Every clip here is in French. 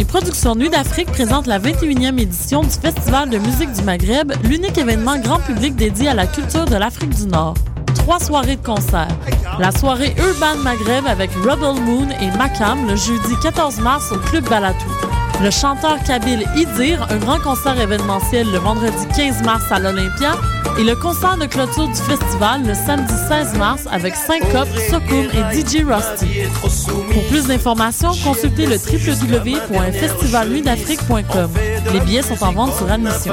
Les productions Nuit d'Afrique présentent la 21e édition du Festival de musique du Maghreb, l'unique événement grand public dédié à la culture de l'Afrique du Nord. Trois soirées de concert. La soirée Urban Maghreb avec Rebel Moon et Makam le jeudi 14 mars au Club Balatou. Le chanteur kabyle Idir, un grand concert événementiel le vendredi 15 mars à l'Olympia, et le concert de clôture du festival le samedi 16 mars avec Syncope, Sokoum et DJ Rusty. Pour plus d'informations, consultez le www.festivalnuitdafrique.com. Les billets sont en vente sur admission.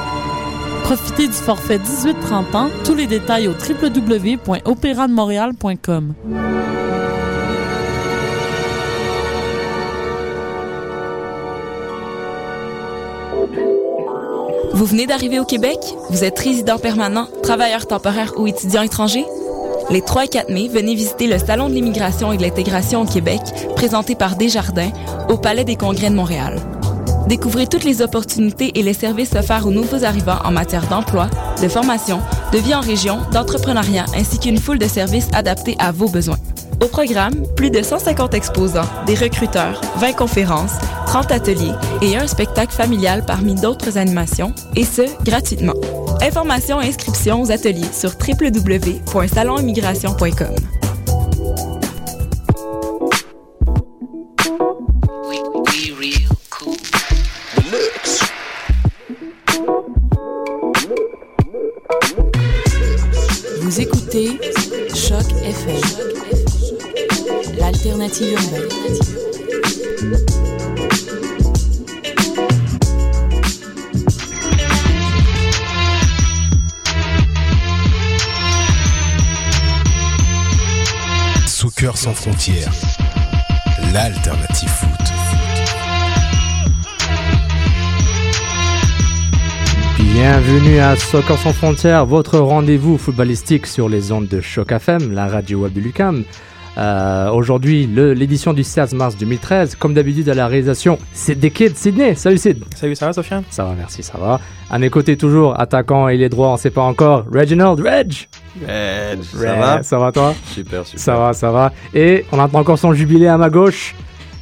Profitez du forfait 18-30 ans. Tous les détails au www.opérademontréal.com. Vous venez d'arriver au Québec? Vous êtes résident permanent, travailleur temporaire ou étudiant étranger? Les 3 et 4 mai, venez visiter le Salon de l'immigration et de l'intégration au Québec, présenté par Desjardins, au Palais des Congrès de Montréal. Découvrez toutes les opportunités et les services offerts aux nouveaux arrivants en matière d'emploi, de formation, de vie en région, d'entrepreneuriat, ainsi qu'une foule de services adaptés à vos besoins. Au programme, plus de 150 exposants, des recruteurs, 20 conférences, 30 ateliers et un spectacle familial parmi d'autres animations, et ce, gratuitement. Informations et inscriptions aux ateliers sur www.salonimmigration.com. L'alternative foot. Bienvenue à Soccer sans frontières, votre rendez-vous footballistique sur les ondes de Choc FM, la radio web Lucam. Euh, Aujourd'hui, le- l'édition du 16 mars 2013, comme d'habitude à la réalisation, c'est des kids Sydney. Salut Sid. Salut, ça va, Sofiane? Ça va, merci, ça va. À mes côtés toujours, attaquant et les droits, on sait pas encore, Reginald, Reg. Reg, ça Reg, va? Ça va toi? Super, super. Ça va, ça va. Et on attend encore son jubilé à ma gauche.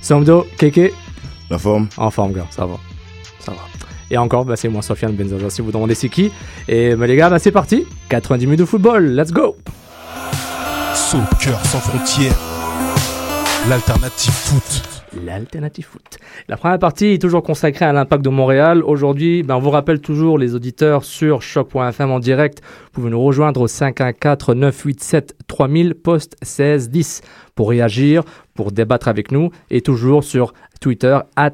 Somdo, Keke. La forme En forme, gars, ça va. Ça va. Et encore, bah, c'est moi, Sofiane Benzaza, si vous demandez c'est qui. Et bah, les gars, bah, c'est parti. 90 minutes de football, let's go. Soccer sans frontières, l'alternative foot. L'alternative foot. La première partie est toujours consacrée à l'impact de Montréal. Aujourd'hui, ben, on vous rappelle toujours les auditeurs sur choc.fm en direct. Vous pouvez nous rejoindre au 514-987-3000, poste 1610 pour réagir, pour débattre avec nous et toujours sur Twitter, at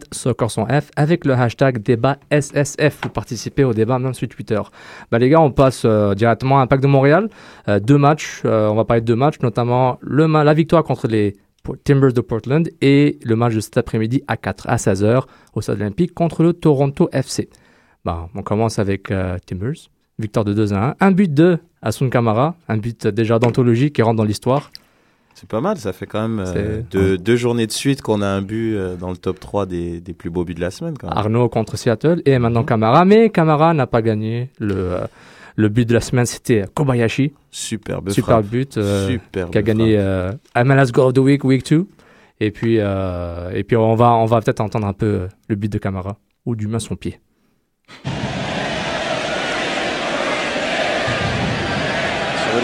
avec le hashtag débat SSF. Vous participez au débat même sur Twitter. Ben, les gars, on passe euh, directement à l'impact de Montréal. Euh, deux matchs, euh, on va parler de deux matchs, notamment le, la victoire contre les Timbers de Portland et le match de cet après-midi à 4 à 16h au Stade Olympique contre le Toronto FC. Bon, on commence avec Timbers, victoire de 2 à 1, un but de Asun Kamara, un but déjà d'anthologie qui rentre dans l'histoire. C'est pas mal, ça fait quand même euh, deux, deux journées de suite qu'on a un but euh, dans le top 3 des, des plus beaux buts de la semaine. Quand même. Arnaud contre Seattle et maintenant Kamara, mais Kamara n'a pas gagné. Le, euh, le but de la semaine c'était Kobayashi, Superbe super but, Superbe qui a gagné MLS Goal of the Week, Week 2. Et puis, et puis on va, on va peut-être entendre un peu le but de Kamara, ou du moins son pied.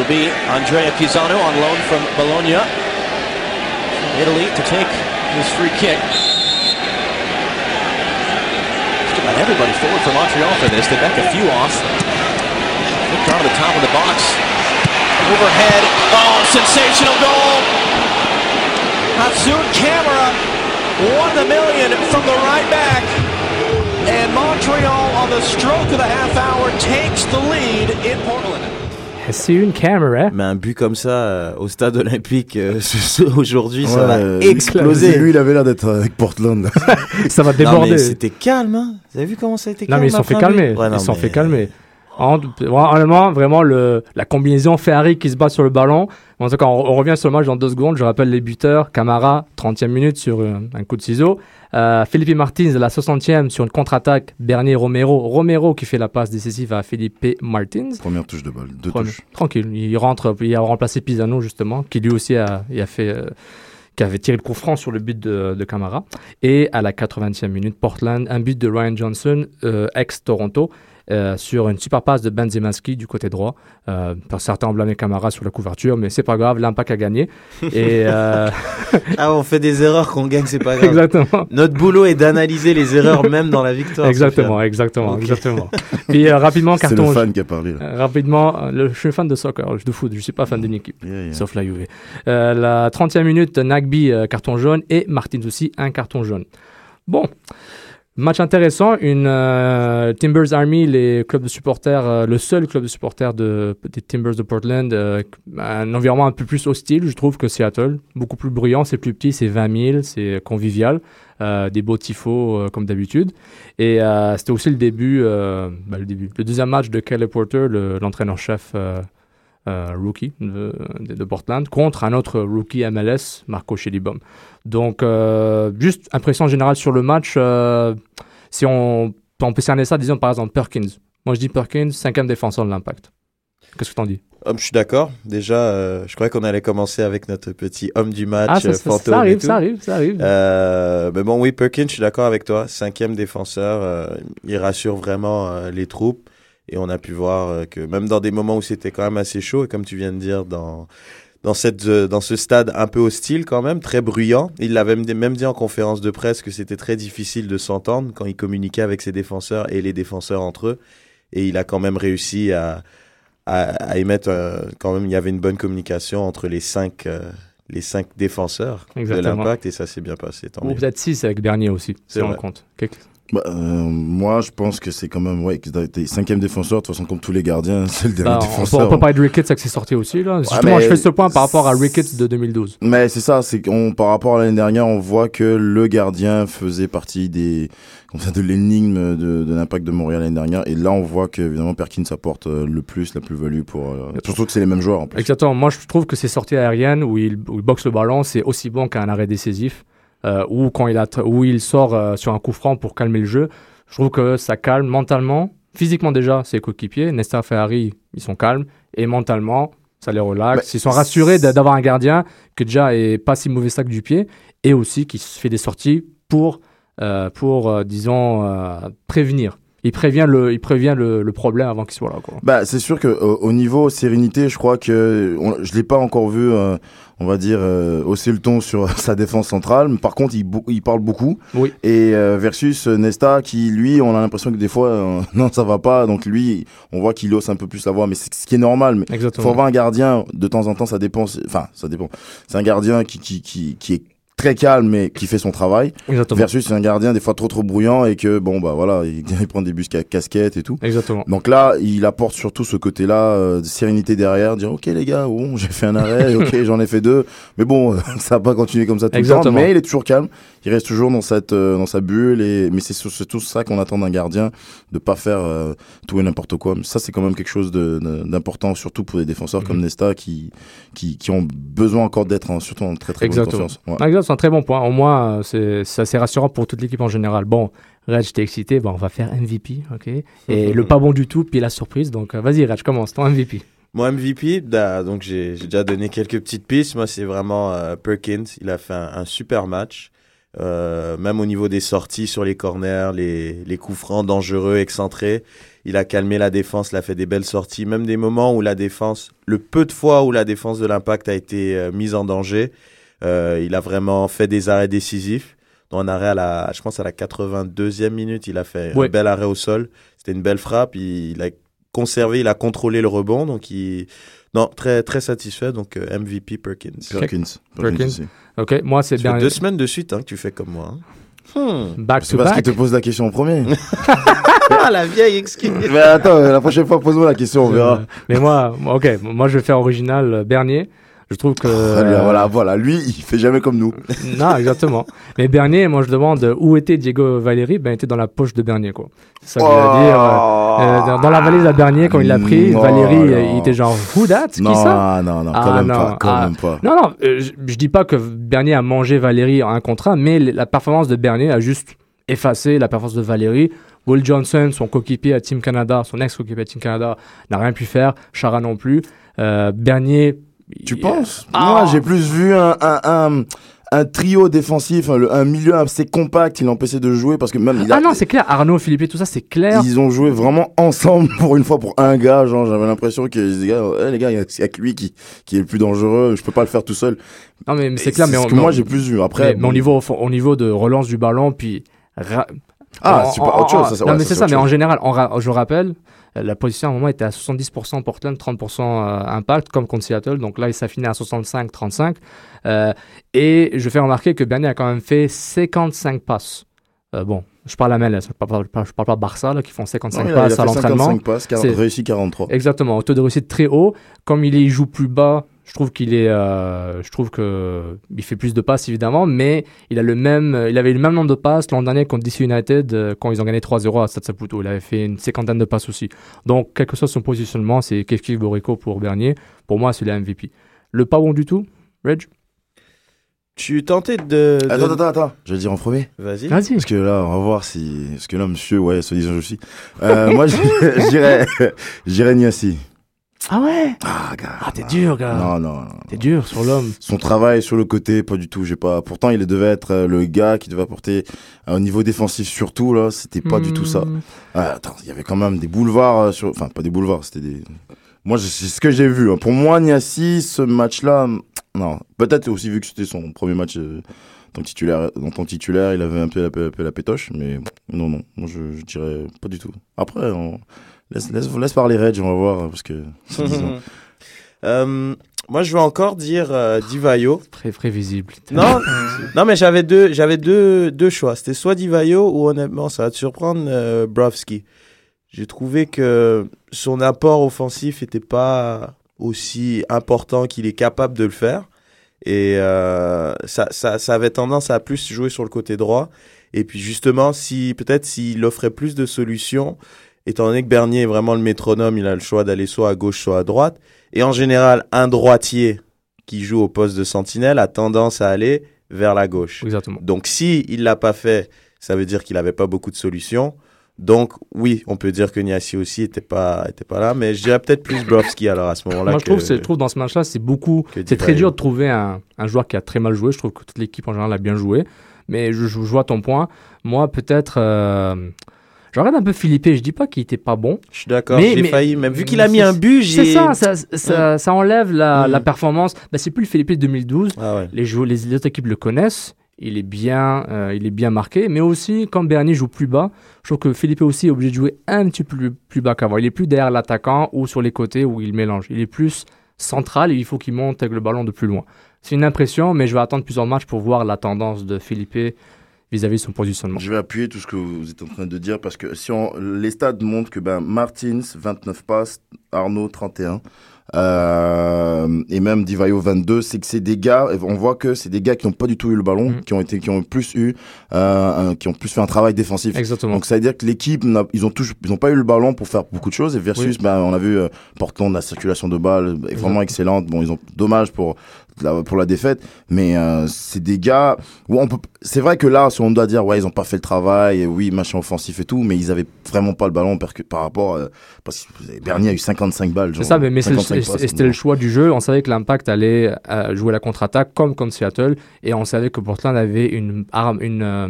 It'll be Andrea Pisano on loan from Bologna. Italy to take this free kick. Just about everybody forward for Montreal for this. They back a few off. Look down to the top of the box. Overhead. Oh, sensational goal. Hatsun Camera won the million from the right back. And Montreal, on the stroke of the half hour, takes the lead in Portland. C'est une caméra. Mais un but comme ça euh, au stade olympique euh, aujourd'hui, ça va euh, exploser. Lui, il avait l'air d'être avec Portland. Ça va Non, déborder. c'était calme, hein. Vous avez vu comment ça a été Non, calme mais ils sont après fait calmer. Ouais, non, ils sont mais- fait calmer. En- Honnêtement, vraiment, le, la combinaison Ferrari qui se bat sur le ballon. En tout cas, on, on revient sur le match dans deux secondes. Je rappelle les buteurs. Camara, 30e minute sur un, un coup de ciseau. Euh, Felipe Martins, la 60e, sur une contre-attaque. Bernier Romero. Romero qui fait la passe décisive à Felipe Martins. Première touche de balle, deux Premier- touches. Tranquille. Il rentre, il a remplacé Pisano, justement, qui lui aussi a, il a fait. euh, qui avait tiré le coup franc sur le but de, de Camara. Et à la 80e minute, Portland, un but de Ryan Johnson, euh, ex-Toronto, euh, sur une super passe de Benzemaski du côté droit. Euh, par certains ont blâmé Camara sur la couverture, mais c'est pas grave, l'impact a gagné. Et euh, Ah, on fait des erreurs qu'on gagne, c'est pas grave. exactement. Notre boulot est d'analyser les erreurs même dans la victoire. Exactement, exactement, exactement. Puis euh, rapidement, C'est le carton. fan qui a parlé. Là. rapidement, le- je suis fan de soccer, de foot, je suis pas fan d'une équipe. Yeah, yeah. Sauf la Juve. Euh, la 30e minute, Nagby, euh, carton jaune, et Martins aussi, un carton jaune. Bon, match intéressant. Une euh, Timbers Army, les clubs de supporters, euh, le seul club de supporters de, des Timbers de Portland, euh, un environnement un peu plus hostile, je trouve, que Seattle. Beaucoup plus bruyant, c'est plus petit, c'est 20 000, c'est convivial. Des beaux tifos comme d'habitude. Et c'était aussi le début, bah, le début, le deuxième match de Kelly Porter, le- l'entraîneur-chef rookie de, Portland, contre un autre rookie MLS, Marco Schellibaum. Donc, euh, juste impression générale sur le match. euh, si on, on peut cerner ça, disons par exemple Perkins. Moi, je dis Perkins, cinquième défenseur de l'impact. Qu'est-ce que t'en dis? Hum, je suis d'accord. Déjà, euh, je croyais qu'on allait commencer avec notre petit homme du match Ah, ça, ça- fantôme ça et arrive, tout. ça arrive, ça arrive. Euh, mais bon, oui, Perkins, je suis d'accord avec toi. Cinquième défenseur, euh, il rassure vraiment les troupes. Et on a pu voir que même dans des moments où c'était quand même assez chaud, et comme tu viens de dire, dans, dans, cette, euh, dans ce stade un peu hostile quand même, très bruyant, il l'avait même, dit en conférence de presse que c'était très difficile de s'entendre quand il communiquait avec ses défenseurs et les défenseurs entre eux. Et il a quand même réussi à, à, à émettre, euh, quand même, il y avait une bonne communication entre les cinq, euh, les cinq défenseurs de Exactement. l'impact et ça s'est bien passé. Tant Ou peut-être 6 avec Bernier aussi, si on compte. Bah, euh, moi, je pense que c'est quand même, ouais, que t'es cinquième défenseur, de toute façon, comme tous les gardiens, c'est le dernier Bah, on, peut, défenseur. on peut parler de Ricketts avec ses sorties aussi. Là. Justement, je fais ce point par rapport à Ricketts de 2012. Mais c'est ça, c'est qu'on par rapport à l'année dernière, on voit que le gardien faisait partie des comme ça, de l'énigme de, de l'impact de Montréal l'année dernière. Et là, on voit que évidemment Perkins apporte euh, le plus, la plus-value pour. euh, surtout que c'est les mêmes joueurs en plus. Exactement. Moi, je trouve que ses sorties aériennes où il, où il boxe le ballon, c'est aussi bon qu'un arrêt décisif. Euh, ou quand il, a où il sort euh, sur un coup franc pour calmer le jeu. Je trouve que ça calme mentalement, physiquement déjà, ses coéquipiers. Nesta Ferrari, ils sont calmes. Et mentalement, ça les relaxe. Ils sont rassurés d'a- d'avoir un gardien qui déjà est pas si mauvais sac du pied. Et aussi qui fait des sorties pour, euh, pour euh, disons, euh, prévenir. Il prévient le, il prévient le, le problème avant qu'il soit là. Quoi. Bah, c'est sûr que au, au niveau sérénité, je crois que on, je l'ai pas encore vu, euh, on va dire, euh, hausser le ton sur sa défense centrale. Mais par contre, il, il parle beaucoup. Oui. Et euh, versus euh, Nesta, qui lui, on a l'impression que des fois, euh, non, ça va pas. Donc lui, on voit qu'il hausse un peu plus la voix, mais c'est ce qui est normal. Mais Exactement. faut avoir un gardien de temps en temps, ça dépend. Enfin, ça dépend. C'est un gardien qui qui qui qui est très calme mais qui fait son travail Exactement. versus un gardien des fois trop trop bruyant et que bon bah voilà il, il prend des bus ca- casquettes et tout Exactement. donc là, il apporte surtout ce côté-là euh, de sérénité derrière, dire ok les gars, bon, j'ai fait un arrêt, ok j'en ai fait deux, mais bon, ça va pas continuer comme ça tout le temps. Exactement. Mais il est toujours calme, il reste toujours dans cette euh, dans sa bulle et mais c'est sur- c'est tout ça qu'on attend d'un gardien, de pas faire euh, tout et n'importe quoi. Mais ça c'est quand même quelque chose d'important, surtout pour des défenseurs comme Mhm. Nesta qui qui qui ont besoin encore d'être en, surtout en très très bonne Exactement. confiance. Ouais. Ah, exact, c'est un très bon point. Au moins, euh, c'est c'est assez rassurant pour toute l'équipe en général. Bon, Reg, j'étais excité. Bon, on va faire MVP, ok Et le pas bon du tout, puis la surprise. Donc, euh, vas-y, Reg, commence ton MVP. Moi, MVP, da- donc j'ai j'ai déjà donné quelques petites pistes. Moi, c'est vraiment euh, Perkins. Il a fait un, un super match. Euh, même au niveau des sorties sur les corners, les, les coups francs dangereux, excentrés. Il a calmé la défense, il a fait des belles sorties. Même des moments où la défense, le peu de fois où la défense de l'impact a été euh, mise en danger, Euh, il a vraiment fait des arrêts décisifs. Dans un arrêt à la, je pense à la 82e minute, il a fait Ouais. un bel arrêt au sol. C'était une belle frappe. Il, il a conservé, il a contrôlé le rebond. Donc, il, non, très, très satisfait. Donc, euh, MVP Perkins. Perkins. Perkins. Ok, moi c'est bien. deux semaines de suite hein, que tu fais comme moi. hein. Hmm. Back C'est to parce qu'il te pose la question en premier. Ah, la vieille excuse. Mais attends, la prochaine fois, pose-moi la question, on verra. Euh, mais moi, moi, ok, moi je vais faire original euh, Bernier. Je trouve que. Voilà, voilà, voilà, lui, il fait jamais comme nous. Non, exactement. Mais Bernier, moi je demande euh, où était Diego Valéry? Ben, il était dans la poche de Bernier, quoi. C'est ça que je veux dire. euh, euh, dans, dans la valise à Bernier, quand il l'a pris, Oh Valéry, euh, il était genre, who that Qui Non, ça? non, non, quand Ah, même non, pas, quand ah. même pas. Non, non, euh, je, je dis pas que Bernier a mangé Valéry en un contrat, mais la performance de Bernier a juste effacé la performance de Valéry. Will Johnson, son coéquipier à Team Canada, son ex-coéquipier à Team Canada, n'a rien pu faire. Chara non plus. Euh, Bernier. Tu penses? Ah. Moi, j'ai plus vu un, un, un, un trio défensif, un, le- un milieu assez compact, il empêchait de jouer parce que même il a- Ah non, c'est clair. Arnaud, Philippe, tout ça, c'est clair. ils ont joué vraiment ensemble pour une fois pour un gars. Genre, j'avais l'impression que les gars, eh, les gars, il y a- il y a que lui qui, qui est le plus dangereux. Je peux pas le faire tout seul. Non, mais, mais c'est Et clair. Mais, ce on- que moi j'ai plus vu. Après, mais, mais au niveau, au niveau de relance du ballon, puis. ra- ah, en- c'est pas en- autre chose. ça, c'est- non, ouais, mais ça, c'est ça, mais en général, en je rappelle, euh, la position à un moment était à 70% Portland, 30% euh, Impact, comme contre Seattle. Donc là, ça finit à 65-35. Euh, et je fais remarquer que Bernier a quand même fait 55 passes. Euh, bon, je parle à MLS, je parle pas, je parle pas Barça, là, qui font 55 Non, il a- il a passes à l'entraînement. 55 passes, quar- C'est- réussi 43. Exactement, au taux de réussite très haut. Comme il, il joue plus bas, je trouve qu'il est, euh, je trouve que il fait plus de passes évidemment, mais il a le même, il avait le même nombre de passes l'an dernier contre DC United euh, quand ils ont gagné 3-0 à Stade Saputo. Il avait fait une cinquantaine de passes aussi. Donc, quel que soit son positionnement, c'est Kevin Borico pour Bernier. Pour moi, c'est le MVP. Le pas bon du tout, Reg? Tu tentais de. de- Attends, attends, attends. Je vais le dire en premier. Vas-y. Vas-y. Parce que là, on va voir si. Parce que là, monsieur, ouais, se disant aussi. Euh, moi, je je dirais. Je dirais Niassi. Ah ouais? Ah, gars. Ah t'es dur, gars. Non, non, non. T'es dur sur l'homme. Son travail sur le côté, pas du tout. J'ai pas. Pourtant, il devait être euh, le gars qui devait apporter euh, au niveau défensif surtout là. C'était pas du tout ça. Hmm. Ah, attends, il y avait quand même des boulevards euh, sur. Enfin, pas des boulevards, c'était des. Moi, je- c'est ce que j'ai vu. hein. Pour moi, Niassi, ce match-là, non. Peut-être aussi vu que c'était son premier match euh, tant titulaire, dans ton titulaire, il avait un peu la, un peu la pétoche, mais non, non. Moi, je, je dirais pas du tout. Après, on... laisse, laisse, laisse parler Reg, on va voir parce que. Euh, moi, je vais encore dire euh, Divayo. Très prévisible. Non, non, mais j'avais deux, j'avais deux, deux choix. C'était soit Divayo ou honnêtement, ça va te surprendre, euh, Brovski. J'ai trouvé que son apport offensif n'était pas aussi important qu'il est capable de le faire. Et euh, ça, ça, ça avait tendance à plus jouer sur le côté droit. Et puis justement, si peut-être s'il offrait plus de solutions, étant donné que Bernier est vraiment le métronome, il a le choix d'aller soit à gauche, soit à droite. Et en général, un droitier qui joue au poste de sentinelle a tendance à aller vers la gauche. Exactement. Donc si il l'a pas fait, ça veut dire qu'il avait pas beaucoup de solutions. Donc oui, on peut dire que Niassi aussi était pas était pas là, mais je dirais peut-être plus Brovski alors à ce moment-là. Moi, je que- trouve, je trouve dans ce match-là, c'est beaucoup. C'est très dur de trouver un, un joueur qui a très mal joué. Je trouve que toute l'équipe en général a bien joué. Mais je, je vois ton point. Moi, peut-être. Euh, je regarde un peu Philippe. Je dis pas qu'il était pas bon. Je suis d'accord, Mais- j'ai mais- failli, même vu qu'il a mis un but, j'ai. C'est ça, ça, ça, ça enlève la, Mm. la performance. Ben, c'est plus le Philippe de 2012. Ah ouais. Les, jou- les, les autres équipes le connaissent. Il est bien, euh, il est bien marqué. Mais aussi, quand Bernier joue plus bas, je trouve que Philippe aussi est obligé de jouer un petit peu plus, plus bas qu'avant. Il est plus derrière l'attaquant ou sur les côtés où il mélange. Il est plus central et il faut qu'il monte avec le ballon de plus loin. C'est une impression, mais je vais attendre plusieurs matchs pour voir la tendance de Philippe vis-à-vis de son positionnement. Je vais appuyer tout ce que vous êtes en train de dire parce que si on, les stats montrent que ben, Martins, 29 passes, Arnaud, 31. Euh, et même Divayo 22, c'est que c'est des gars, on voit que c'est des gars qui n'ont pas du tout eu le ballon, Mhm. qui ont été, qui ont plus eu, euh, qui ont plus fait un travail défensif. Exactement. Donc ça veut dire que l'équipe, ils ont tous, ils ont pas eu le ballon pour faire beaucoup de choses. Et versus, ben, on a vu euh, Portland, la circulation de balles est vraiment excellente. Bon, ils ont dommage pour pour la défaite, mais euh, c'est des gars où on peut. C'est vrai que là, si on doit dire ouais, ils ont pas fait le travail, et oui, machin offensif et tout, mais ils avaient vraiment pas le ballon par, par rapport euh, parce que Bernier a eu 55 balles. C'est ça, mais, mais c'est le- 55 c'est- passes, c'était le choix du jeu. On savait que l'Impact allait euh, jouer la contre-attaque comme contre Seattle, et on savait que Portland avait une, arme, une, euh,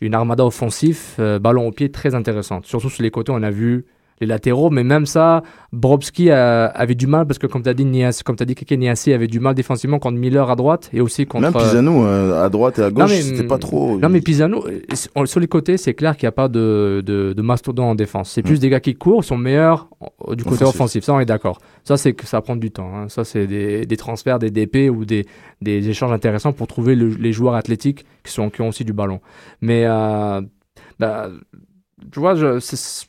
une armada offensive, ballon au pied très intéressante. Surtout sur les côtés, on a vu les latéraux, mais même ça, Borowski a- avait du mal parce que, comme tu as dit, Nias, comme dit, Keke Niassi avait du mal défensivement contre Miller à droite et aussi contre. Même Pisano euh, à droite et à gauche, c'était pas trop. Non, mais Pisano, euh, sur les côtés, c'est clair qu'il n'y a pas de, de, de mastodon en défense. C'est plus Mm. des gars qui courent, sont meilleurs euh, du côté Offensif. offensif. Ça, on est d'accord. Ça, c'est que ça prend du temps. hein. Ça, c'est des, des transferts, des DP ou des, des échanges intéressants pour trouver le- les joueurs athlétiques qui, sont, qui ont aussi du ballon. Mais, euh, bah, tu vois, je, c'est-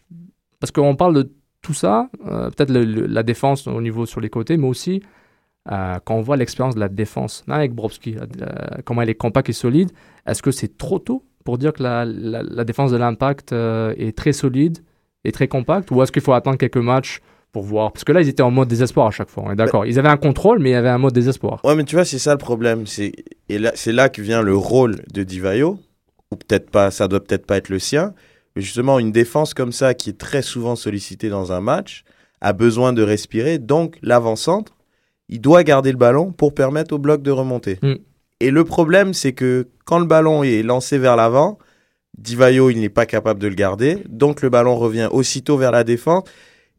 parce qu'on parle de tout ça, euh, peut-être la défense au niveau sur les côtés, mais aussi euh, quand on voit l'expérience de la défense là, avec Brovski, comment elle est compacte et solide, est-ce que c'est trop tôt pour dire que la, la- la défense de l'impact euh, est très solide et très compacte ou est-ce qu'il faut attendre quelques matchs pour voir? Parce que là, ils étaient en mode désespoir à chaque fois, on est d'accord. Ils avaient un contrôle, mais il y avait un mode désespoir. Ouais, mais tu vois, c'est ça le problème. C'est et là, c'est là que vient le rôle de Divayo, ou peut-être pas, ça doit peut-être pas être le sien. Mais justement, une défense comme ça, qui est très souvent sollicitée dans un match, a besoin de respirer. Donc, l'avant-centre, il doit garder le ballon pour permettre au bloc de remonter. Mm. Et le problème, c'est que quand le ballon est lancé vers l'avant, Divayo, il n'est pas capable de le garder. Donc, le ballon revient aussitôt vers la défense.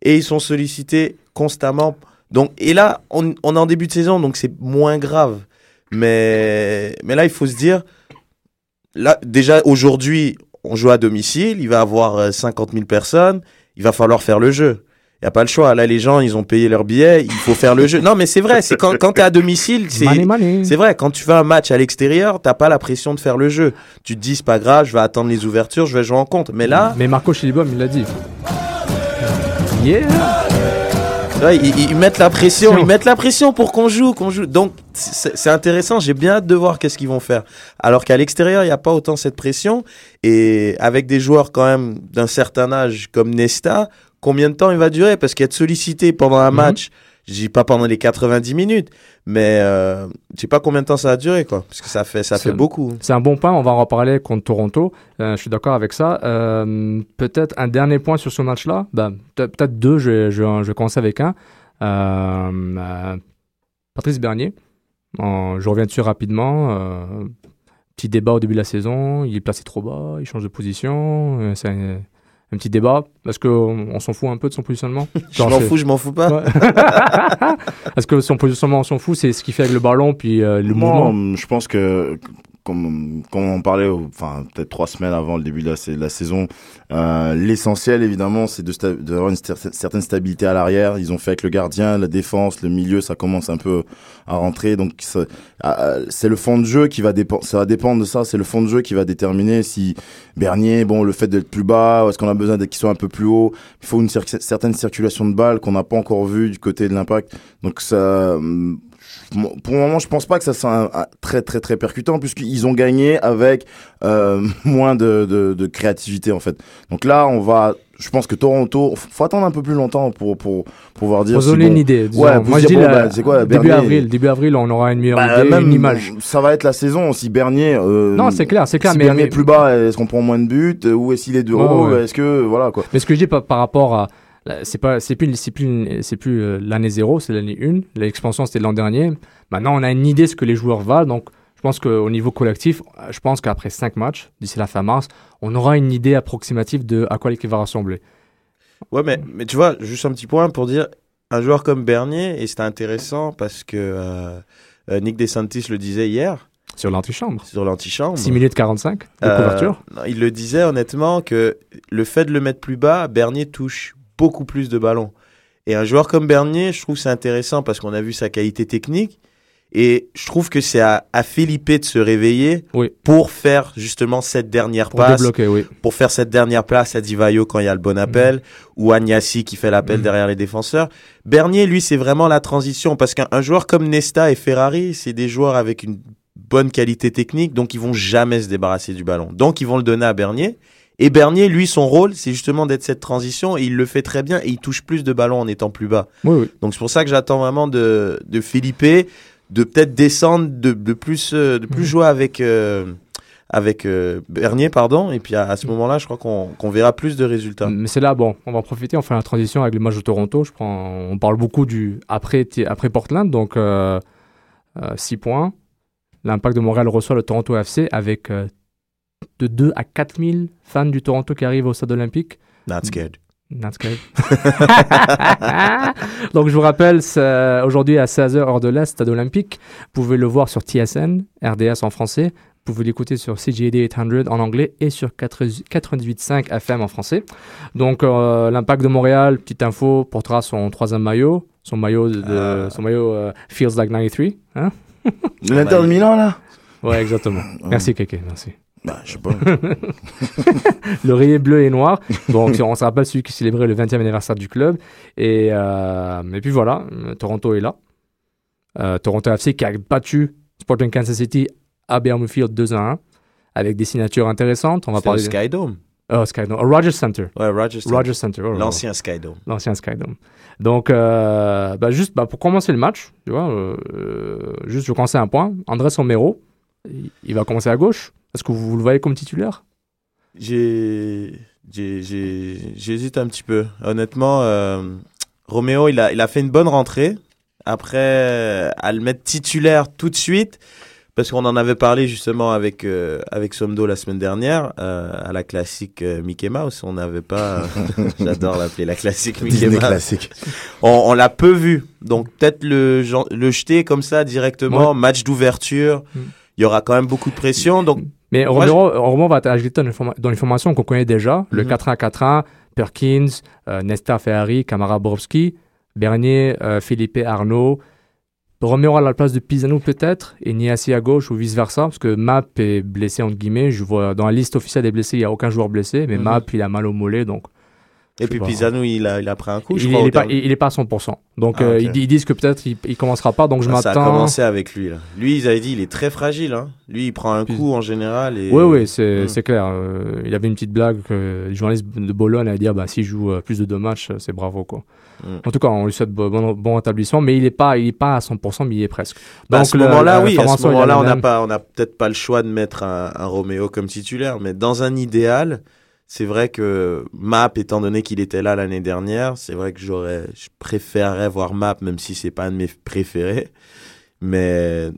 Et ils sont sollicités constamment. Donc, et là, on, on est en début de saison, donc c'est moins grave. Mais, mais là, il faut se dire, là, déjà, aujourd'hui, on joue à domicile, il va y avoir euh, 50 000 personnes, il va falloir faire le jeu. Il n'y a pas le choix. Là, les gens, ils ont payé leur billet, il faut faire le jeu. Non, mais c'est vrai, c'est quand, quand tu es à domicile, c'est. C'est vrai, quand tu fais un match à l'extérieur, t'as pas la pression de faire le jeu. Tu te dis, c'est pas grave, je vais attendre les ouvertures, je vais jouer en compte. Mais là, Mais Marco Chilibom, il l'a dit. Yeah là, ils, mettent la pression, ils mettent la pression pour qu'on joue, qu'on joue. Donc, c'est c'est intéressant, j'ai bien hâte de voir qu'est-ce qu'ils vont faire. Alors qu'à l'extérieur, il n'y a pas autant cette pression. Et avec des joueurs quand même d'un certain âge comme Nesta, combien de temps il va durer? Parce qu'être sollicité pendant un Mhm. match, je dis pas pendant les 90 minutes, mais euh, je sais pas combien de temps ça va durer, quoi. Parce que ça fait, ça fait beaucoup. C'est un bon point, on va en reparler contre Toronto. Euh, je suis d'accord avec ça. Euh, peut-être un dernier point sur ce match-là. Ben, peut- peut-être deux, je, je, je vais commencer avec un. Euh, Patrice Bernier. En- je reviens dessus rapidement. Petit débat au début de la saison. Il est placé trop bas, il change de position. C'est un, petit débat. Est-ce qu'on on s'en fout un peu de son positionnement Je m'en fous, je m'en fous pas. Est-ce que son positionnement, on s'en fout C'est ce qu'il fait avec le ballon, puis euh, le Moi, mouvement je pense que comme, comme on parlait, enfin peut-être trois semaines avant le début de la, de la saison, euh, l'essentiel évidemment c'est de d'avoir une cer- certaine stabilité à l'arrière. Ils ont fait avec le gardien, la défense, le milieu, ça commence un peu à rentrer. Donc ça- ah, c'est le fond de jeu qui va dépendre. Ça va dépendre de ça. C'est le fond de jeu qui va déterminer si Bernier, bon, le fait d'être plus bas, est-ce qu'on a besoin qu'il soit un peu plus haut. Il faut une cer- certaine circulation de balles qu'on n'a pas encore vue du côté de l'impact. Donc ça, hum, pour le moment, je pense pas que ça soit un- un très très très percutant puisqu'ils ont gagné avec euh, moins de, de, de créativité en fait. Donc là, on va, je pense que Toronto, faut attendre un peu plus longtemps pour pour pouvoir dire. Pour si donner bon- une idée. disons. Ouais, Moi, je dis bon, la- bah, quoi, début Bernier- avril. Début avril, on aura une meilleure Bah, idée, même, une image. Ça va être la saison. Si Bernier. euh, Non, c'est clair, c'est clair. Si mais, Bernier mais, est plus bas, est-ce qu'on prend moins de buts Ou est-ce qu'il est de Ouais, haut ouais. Est-ce que voilà quoi. mais ce que je dis par, par rapport à. C'est pas, c'est plus, c'est plus, une- c'est plus euh, l'année zéro, c'est l'année 1. L'expansion, c'était l'an dernier. Maintenant, on a une idée de ce que les joueurs valent. Donc, je pense qu'au niveau collectif, je pense qu'après 5 matchs, d'ici la fin mars, on aura une idée approximative de à quoi l'équipe va ressembler. Ouais, mais, mais tu vois, juste un petit point pour dire, un joueur comme Bernier, et c'était intéressant parce que euh, euh, Nick DeSantis le disait hier Sur l'antichambre. sur l'antichambre. 6 minutes 45 de Euh, couverture. non, il le disait honnêtement que le fait de le mettre plus bas, Bernier touche beaucoup plus de ballons. Et un joueur comme Bernier, je trouve c'est intéressant parce qu'on a vu sa qualité technique. Et je trouve que c'est à, à Felipe de se réveiller Oui. pour faire justement cette dernière Pour passe, débloquer, oui. pour faire cette dernière place à Divayo quand il y a le bon appel, ou à Niassi qui fait l'appel Mhm. derrière les défenseurs. Bernier, lui, c'est vraiment la transition parce qu'un un joueur comme Nesta et Ferrari, c'est des joueurs avec une bonne qualité technique, donc ils vont jamais se débarrasser du ballon. Donc ils vont le donner à Bernier. Et Bernier, lui, son rôle, c'est justement d'être cette transition et il le fait très bien et il touche plus de ballons en étant plus bas. Oui, oui. Donc c'est pour ça que j'attends vraiment de, de Felipe de peut-être descendre, de, de plus, euh, de plus Mhm. jouer avec, euh, avec euh, Bernier, pardon. Et puis à, à ce moment-là, je crois qu'on qu'on verra plus de résultats. Mais c'est là, bon, on va en profiter, on fait la transition avec le match de Toronto. Je prends, on parle beaucoup du après, après Portland, donc 6 points. L'impact de Montréal reçoit le Toronto FC avec euh, de 2 à 4 000 fans du Toronto qui arrivent au stade olympique. Not scared. Netscape. Donc je vous rappelle, c'est aujourd'hui à 16h heure de l'Est, Stade Olympique. Vous pouvez le voir sur TSN, RDS en français. Vous pouvez l'écouter sur CJD 800 en anglais et sur 98.5 FM en français. Donc euh, l'Impact de Montréal, petite info, portera son troisième maillot, son maillot, de, Ah. son maillot euh, Feels Like 93. Hein L'Inter de Milan, là ouais, exactement. Merci Kéké, merci. Bah, je sais pas. L'oreiller bleu et noir. Donc, on se rappelle celui qui célébrait le 20e anniversaire du club. Et, euh, et puis voilà, Toronto est là. Euh, Toronto FC qui a battu Sporting Kansas City à Field 2 à 1 avec des signatures intéressantes. On va parler. Skydome. Oh, Skydome. Oh, Rogers Center. Ouais, Rogers. Rogers Center. oh. L'ancien Skydome. L'ancien Skydome. Donc, euh, bah, juste bah, pour commencer le match, tu vois, euh, juste je vais commencer un point. Andrés Romero, il- il va commencer à gauche. Est-ce que vous le voyez comme titulaire? J'hésite un petit peu. Honnêtement, euh, Roméo, il a, il a fait une bonne rentrée. Après, à le mettre titulaire tout de suite, parce qu'on en avait parlé justement avec euh, avec Somdo la semaine dernière euh, à la classique euh, Mickey Mouse. On n'avait pas, j'adore l'appeler la classique Mickey Disney Mouse. classique. On, on l'a peu vu, donc peut-être le jeter comme ça directement, match d'ouverture. Mm. Il y aura quand même beaucoup de pression, donc Mais Romero, Romero va les forma- dans les formations qu'on connaît déjà, le Mhm. 4-1 4-1, Perkins, euh, Nesta Ferrari, Kamara Borowski, Bernier, euh, Felipe Arnaud, Romero à la place de Pisano peut-être, et Niassi à gauche ou vice-versa, parce que Map est blessé entre guillemets, je vois dans la liste officielle des blessés, il n'y a aucun joueur blessé, mais Mhm. Map il a mal au mollet, donc et puis. Pisano, il a il a pris un coup. je il, crois, il est pas, dernier. il, il est pas à 100%. Donc Ah, euh, ils, ils disent que peut-être il, il commencera pas, donc je Ah, ça a m'attends... commencé avec lui. Là. Lui, ils avaient dit, il est très fragile. Hein. Lui, il prend un Puis- coup en général. Et... Oui, oui, c'est Mm. c'est clair. Euh, il avait une petite blague que le journaliste de Bologne a dit ah, bah, s'il joue euh, plus de deux matchs, c'est bravo. Quoi. Mm. En tout cas, on lui souhaite bo- bon, bon rétablissement, mais il n'est pas, il est pas à 100%, mais il est presque. Bah, à ce moment-là, oui. À ce moment-là, on n'a même. pas, on n'a peut-être pas le choix de mettre un, un Roméo comme titulaire. Mais dans un idéal, c'est vrai que Map, étant donné qu'il était là l'année dernière, c'est vrai que j'aurais, je préférerais voir Map, même si c'est pas un de mes préférés. Mais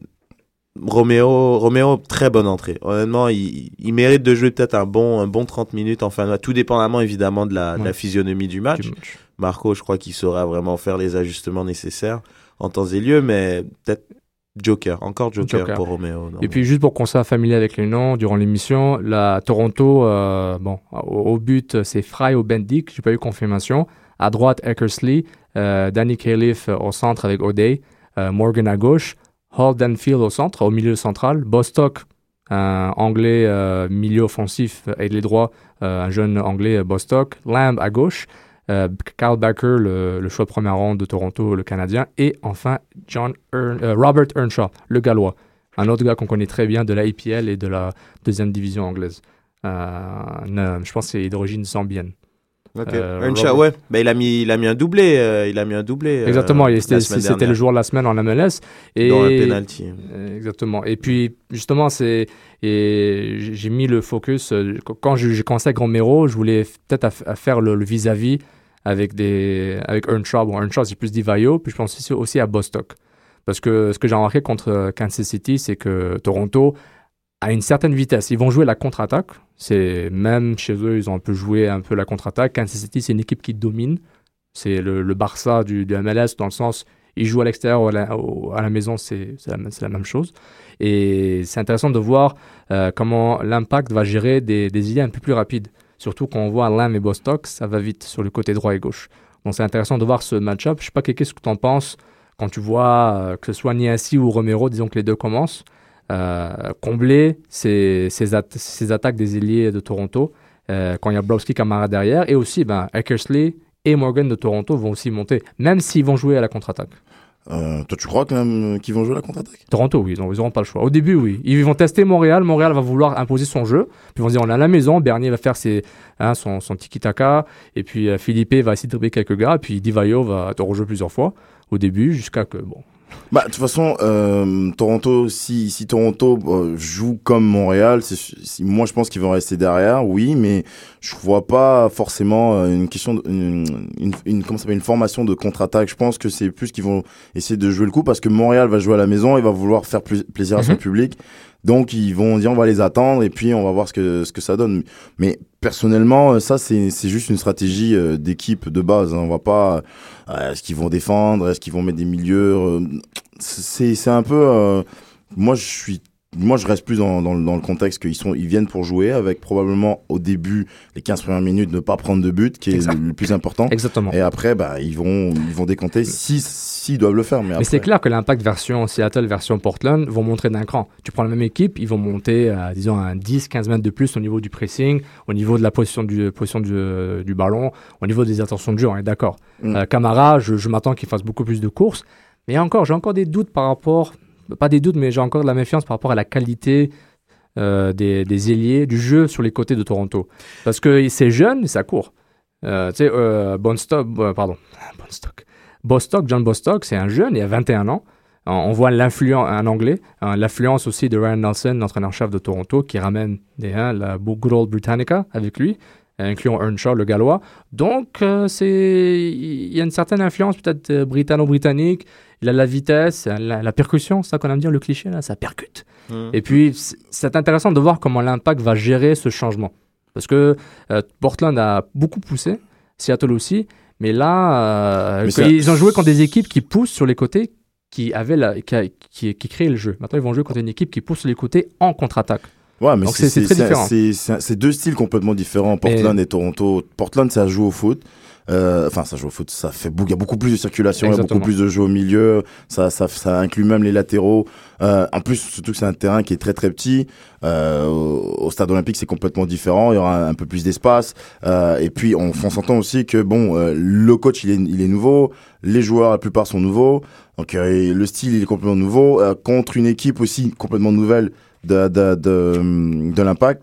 Roméo, Roméo, très bonne entrée. Honnêtement, il, il mérite de jouer peut-être un bon, un bon 30 minutes en fin de match, tout dépendamment évidemment de la, de la Ouais. physionomie du match. Du match. Marco, je crois qu'il saura vraiment faire les ajustements nécessaires en temps et lieu, mais peut-être Joker, encore Joker, Joker. pour Roméo. non. Et puis juste pour qu'on soit familier avec les noms durant l'émission, la Toronto, euh, bon, au, au but c'est Fry au Bendick, j'ai pas eu confirmation. À droite Eckersley, euh, Danny Califf euh, au centre avec O'Day, euh, Morgan à gauche, Hall Danfield au centre, au milieu central, Bostock, un anglais euh, milieu offensif et les droits, euh, un jeune anglais euh, Bostock, Lamb à gauche, euh, Carl Baker, le, le choix de première ronde de Toronto, le Canadien, et enfin John euh, Robert Earnshaw, le Gallois un autre gars qu'on connaît très bien de la IPL et de la deuxième division anglaise. Euh, je pense que c'est d'origine zambienne. Ok. euh, Earnshaw, Robert- ouais, bah, il a mis, il a mis un doublé, il a mis un doublé. Exactement, c'était le jour de la semaine en MLS. Et, Dans un penalty. Exactement. Et puis, justement, c'est et j'ai mis le focus. Quand j'ai commencé avec Romero, je voulais peut-être à, à faire le le vis-à-vis avec, des, avec Earnshaw. Bon, Earnshaw, c'est plus Divayo. Puis je pense aussi, à Bostock. Parce que ce que j'ai remarqué contre euh, Kansas City, c'est que Toronto a une certaine vitesse. Ils vont jouer la contre-attaque. C'est même chez eux, ils ont un peu joué un peu la contre-attaque. Kansas City, c'est une équipe qui domine. C'est le, Barça du, MLS dans le sens, ils jouent à l'extérieur ou à la, maison, c'est la, la même chose. Et c'est intéressant de voir euh, comment l'impact va gérer des idées un peu plus rapides. Surtout quand on voit Lam et Bostock, ça va vite sur le côté droit et gauche. Donc c'est intéressant de voir ce match-up. Je sais pas qu'est-ce que tu en penses quand tu vois euh, que ce soit Niassi ou Romero, disons que les deux commencent, euh, combler ces, ces, at- ces attaques des ailiers de Toronto euh, quand il y a Browski Camara derrière. Et aussi, ben, Eckersley et Morgan de Toronto vont aussi monter, même s'ils vont jouer à la contre-attaque. Euh, toi, tu crois quand même euh, qu'ils vont jouer la contre-attaque? Toronto, oui, ils n'auront pas le choix. Au début, oui. Ils vont tester Montréal. Montréal va vouloir imposer son jeu. Puis ils vont dire, on est à la maison. Bernier va faire ses, hein, son, son tiki-taka. Et puis euh, Philippe va essayer de dribbler quelques gars. Et puis Divayo va te rejouer plusieurs fois au début jusqu'à que, bon. Bah, de toute façon, euh, Toronto, si, si Toronto euh, joue comme Montréal, c'est, si, moi je pense qu'ils vont rester derrière, oui, mais je vois pas forcément euh, une question, de, une, une, une, comment ça une formation de contre-attaque. Je pense que c'est plus qu'ils vont essayer de jouer le coup parce que Montréal va jouer à la maison, il va vouloir faire plus, plaisir à son Mhm. public. Donc ils vont dire on va les attendre et puis on va voir ce que ce que ça donne. Mais personnellement, euh, ça c'est juste une stratégie euh, d'équipe de base. hein. On va pas euh, est-ce qu'ils vont défendre, est-ce qu'ils vont mettre des milieux. c'est c'est un peu. euh, moi je suis moi, je reste plus dans, dans, le- dans le contexte qu'ils sont, ils viennent pour jouer avec probablement au début les 15 premières minutes ne pas prendre de but, qui est Exact. le, plus important. Exactement. Et après, bah, ils vont, ils vont décompter si, s'ils doivent le faire. Mais, Mais c'est clair que l'impact version Seattle, version Portland vont montrer d'un cran. Tu prends la même équipe, ils vont monter, à, disons, un 10-15 mètres de plus au niveau du pressing, au niveau de la position du, position du, du ballon, au niveau des intentions de jeu, on est d'accord. Mm. Euh, Camara, je, je m'attends qu'il fasse beaucoup plus de courses. Mais encore, j'ai encore des doutes par rapport, pas des doutes, mais j'ai encore de la méfiance par rapport à la qualité euh, des, des ailiers, du jeu sur les côtés de Toronto. Parce que c'est jeune, mais ça court. Euh, tu sais, euh, Bonstock, pardon, Bonstock. Bostock, John Bostock, c'est un jeune, il a 21 ans. On- voit l'influence, un anglais, hein, l'influence aussi de Ryan Nelson, l'entraîneur-chef de Toronto, qui ramène des, hein, la Good Old Britannica avec lui, incluant Earnshaw, le gallois. Donc, c'est, il y a une certaine influence peut-être britanno-britannique. Il a la vitesse, la, la percussion, c'est ça qu'on aime dire, le cliché, là, ça percute. Mm. Et puis, c'est- intéressant de voir comment l'impact va gérer ce changement. Parce que euh, Portland a beaucoup poussé, Seattle aussi, mais là, euh, Mais que- ça- ils ont joué contre des équipes qui poussent sur les côtés, qui, avaient la, qui, a- qui, qui créent le jeu. Maintenant, ils vont jouer contre une équipe qui pousse sur les côtés en contre-attaque. Ouais, mais c'est deux styles complètement différents, Portland et, Toronto. Portland, ça joue au foot. Euh, Enfin, ça joue au foot, ça fait beaucoup, il y a beaucoup plus de circulation, il y a beaucoup plus de jeux au milieu, ça, ça, ça inclut même les latéraux. Euh, en plus, surtout que c'est un terrain qui est très très petit. Euh, au au stade olympique, c'est complètement différent. Il y aura un, un peu plus d'espace. Euh, et puis, on, on s'entend aussi que bon, euh, le coach il est, il est nouveau, les joueurs la plupart sont nouveaux. Donc, euh, le style il est complètement nouveau euh, contre une équipe aussi complètement nouvelle de de de, de l'impact.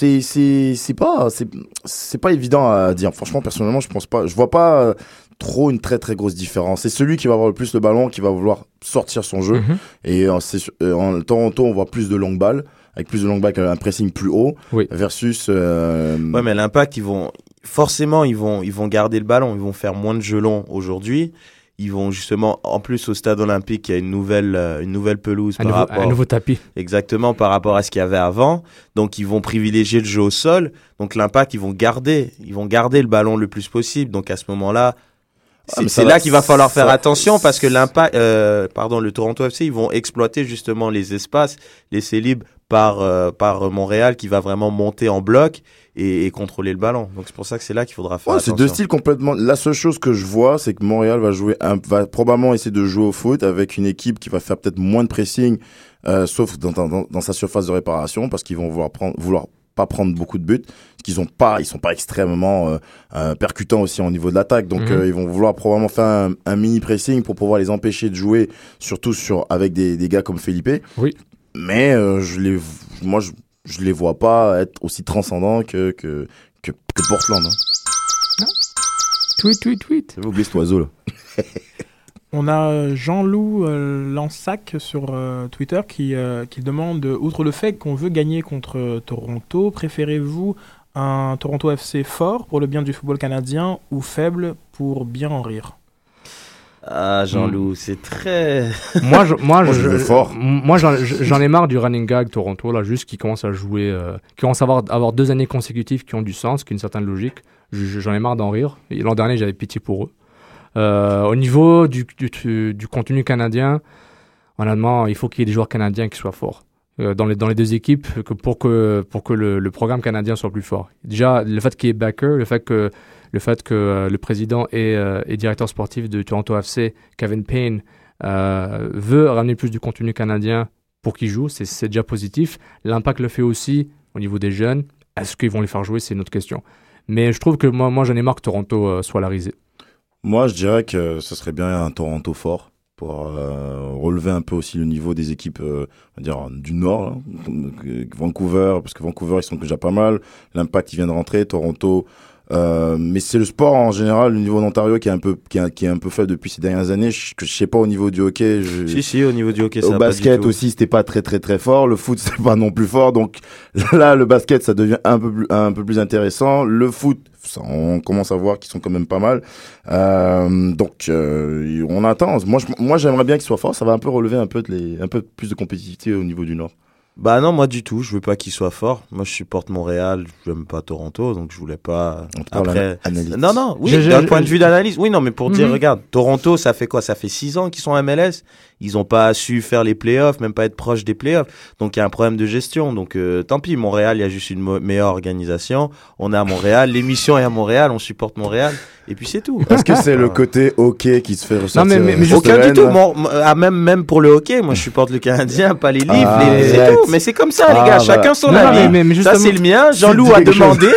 C'est c'est c'est pas c'est c'est pas évident à dire. Franchement, personnellement, je pense pas. Je vois pas euh, trop une très très grosse différence. C'est celui qui va avoir le plus le ballon qui va vouloir sortir son jeu. Mhm. Et euh, c'est sûr- euh, en Toronto, on voit plus de longues balles, avec plus de longues balles, un pressing plus haut, Oui. versus. euh, Ouais, mais l'impact, ils vont forcément, ils vont, ils vont garder le ballon. Ils vont faire moins de jeux longs aujourd'hui. Ils vont justement, en plus au stade olympique, il y a une nouvelle, euh, une nouvelle pelouse Un par nouveau, rapport, un nouveau tapis. exactement par rapport à ce qu'il y avait avant. Donc ils vont privilégier le jeu au sol. Donc l'impact, ils vont garder, ils vont garder le ballon le plus possible. Donc à ce moment-là, ça c'est là qu'il va falloir faire ça- attention parce que l'impact, euh, pardon, le Toronto FC, ils vont exploiter justement les espaces laissés libres par euh, par Montréal qui va vraiment monter en bloc et, et contrôler le ballon. Donc c'est pour ça que c'est là qu'il faudra faire Ouais, c'est deux styles complètement. La seule chose que je vois, c'est que Montréal va jouer, un- va probablement essayer de jouer au foot avec une équipe qui va faire peut-être moins de pressing, euh, sauf dans, dans, dans sa surface de réparation, parce qu'ils vont vouloir prendre, vouloir pas prendre beaucoup de buts, parce qu'ils ont pas, ils sont pas extrêmement euh, euh, percutants aussi au niveau de l'attaque, donc Mhm. euh, ils vont vouloir probablement faire un, un mini pressing pour pouvoir les empêcher de jouer, surtout sur avec des, des gars comme Felipe. Oui. Mais euh, je les, moi je, je les vois pas être aussi transcendants que que que, que Portland. Hein. Tweet, tweet, tweet. J'avais oublié cet oiseau là. On a euh, Jean-Loup euh, Lansac sur euh, Twitter qui, euh, qui demande, outre le fait qu'on veut gagner contre Toronto, préférez-vous un Toronto FC fort pour le bien du football canadien ou faible pour bien en rire? Ah, Hmm. Jean-Loup, c'est très. moi, je, moi, Moi, je veux fort. Moi, j'en ai marre du running gag Toronto, là, juste qui commence à jouer, euh, qui commence à avoir, avoir deux années consécutives qui ont du sens, qui ont une certaine logique. Je- J'en ai marre d'en rire. L'an dernier, j'avais pitié pour eux. Euh, au niveau du, du, du contenu canadien, honnêtement, il faut qu'il y ait des joueurs canadiens qui soient forts. euh, dans, les, dans les deux équipes que pour que, pour que le, le programme canadien soit plus fort. Déjà, le fait qu'il y ait Backer, le fait que, le, fait que euh, le président et, euh, et directeur sportif de Toronto FC, Kevin Payne, euh, veut ramener plus du contenu canadien pour qu'ils jouent, c'est- déjà positif. L'impact le fait aussi au niveau des jeunes. Est-ce qu'ils vont les faire jouer C'est une autre question. Mais je trouve que moi, j'en ai marre que Toronto soit la risée. Moi, je dirais que ce serait bien un Toronto fort pour relever un peu aussi le niveau des équipes on va dire du nord euh, Vancouver parce que Vancouver ils sont déjà pas mal l'impact ils viennent de rentrer Toronto Euh, mais c'est le sport en général, le niveau d'Ontario qui est un peu qui est, qui est un peu faible depuis ces dernières années. Je, je sais pas au niveau du hockey. Je, Si, si, au niveau du hockey, au basket aussi, c'était pas très très très fort. Le foot, c'était pas non plus fort. Donc là, le basket, ça devient un peu plus un peu plus intéressant. Le foot, ça, on commence à voir qu'ils sont quand même pas mal. Euh, donc euh, on attend. Moi, je- moi, j'aimerais bien qu'ils soient forts. Ça va un peu relever un peu de les, un peu plus de compétitivité au niveau du Nord. Bah non, moi du tout, je veux pas qu'il soit fort. Moi je supporte Montréal, j'aime pas Toronto, donc je voulais pas. On te parle Après, analyse. non non, oui, d'un point de vue d'analyse, oui non, mais pour dire, Mhm. regarde, Toronto, ça fait quoi? Ça fait six ans qu'ils sont en MLS, ils ont pas su faire les playoffs, même pas être proche des playoffs, donc il y a un problème de gestion. Donc euh, tant pis, Montréal, il y a juste une meilleure organisation. On est à Montréal, l'émission est à Montréal, on supporte Montréal, et puis c'est tout. Est-ce que c'est le côté hockey qui se fait ressortir mais- mais- mais cette Aucun du tout. Mon- ah, même, même pour le hockey, moi je supporte le Canadien, pas les livres, Ah, les- c'est arrête. tout. Mais c'est comme ça, Ah, les gars. voilà. Chacun son Non, avis. mais- mais- mais ça, c'est le mien. Jean-Loup a demandé.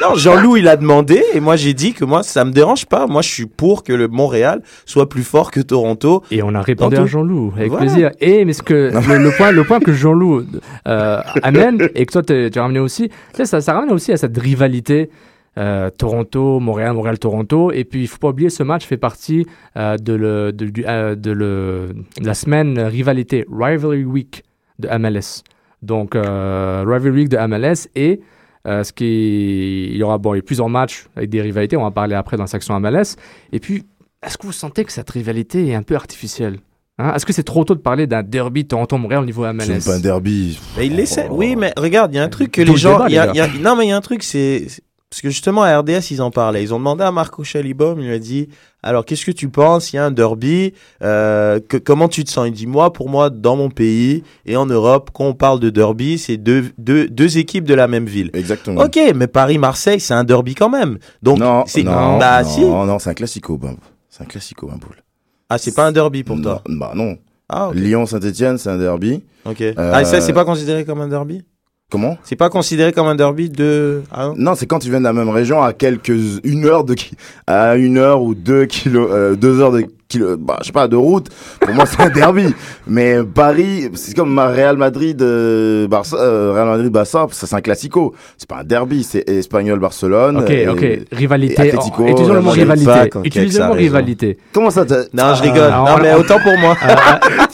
non, Jean-Loup, il a demandé. Et moi, j'ai dit que moi, ça me dérange pas. Moi, je suis pour que le Montréal soit plus fort que Toronto. Et on a répondu à tout. Jean-Loup avec Voilà. plaisir. Et mais ce que le, le point, le point que Jean-Loup euh, amène et que toi tu as ramené aussi, ça, ça ramène aussi à cette rivalité. euh, Toronto, Montréal, Montréal, Toronto. Et puis, il faut pas oublier, ce match fait partie euh, de, le, de, du- euh, de le, de la semaine rivalité, Rivalry Week de MLS. Donc, Rivalry Week de MLS et ce qui, il y aura bon, il y a plusieurs matchs avec des rivalités. On va en parler après dans la section MLS. Et puis, est-ce que vous sentez que cette rivalité est un peu artificielle? Hein, Est-ce que c'est trop tôt de parler d'un derby Toronto-Montréal au niveau MLS C'est pas un derby. Mais il essaie. Oui, mais regarde, il y a un truc que Tout les le gens. débat, il y a- les y a- non, mais il y a un truc, c'est. Parce que justement, à RDS, ils en parlaient. Ils ont demandé à Marco Chalibom, il lui a dit Alors, qu'est-ce que tu penses? Il y a un derby. euh, que- comment tu te sens? Il dit Moi, pour moi, dans mon pays et en Europe, quand on parle de derby, c'est deux, deux, deux équipes de la même ville. Exactement. Ok, mais Paris-Marseille, c'est un derby quand même. Donc, non, c'est. non, bah, non, si. non, c'est un classico, Bimbo. C'est un classico, un boule. Ah, c'est pas un derby pour toi. Non, Bah non. Ah. Lyon-Saint-Etienne, c'est un derby. Ok. Euh, Ah, ça, c'est pas considéré comme un derby Comment C'est pas considéré comme un derby de. Ah, non Non, c'est quand tu viens de la même région à quelques une heure de à une heure ou deux kilo, euh, deux heures de kilo, bah, je sais pas de route. Pour moi, c'est un derby. Mais Paris, c'est comme Real Madrid, euh, Barça, euh, Real Madrid, Barça, ça c'est un classico. C'est pas un derby, c'est espagnol Barcelone. Ok, et- ok. Rivalité. et Oh, Utilisons le mot rivalité. Utilisons le mot rivalité. Comment ça Non, je rigole. Ah, non, on- mais autant pour moi.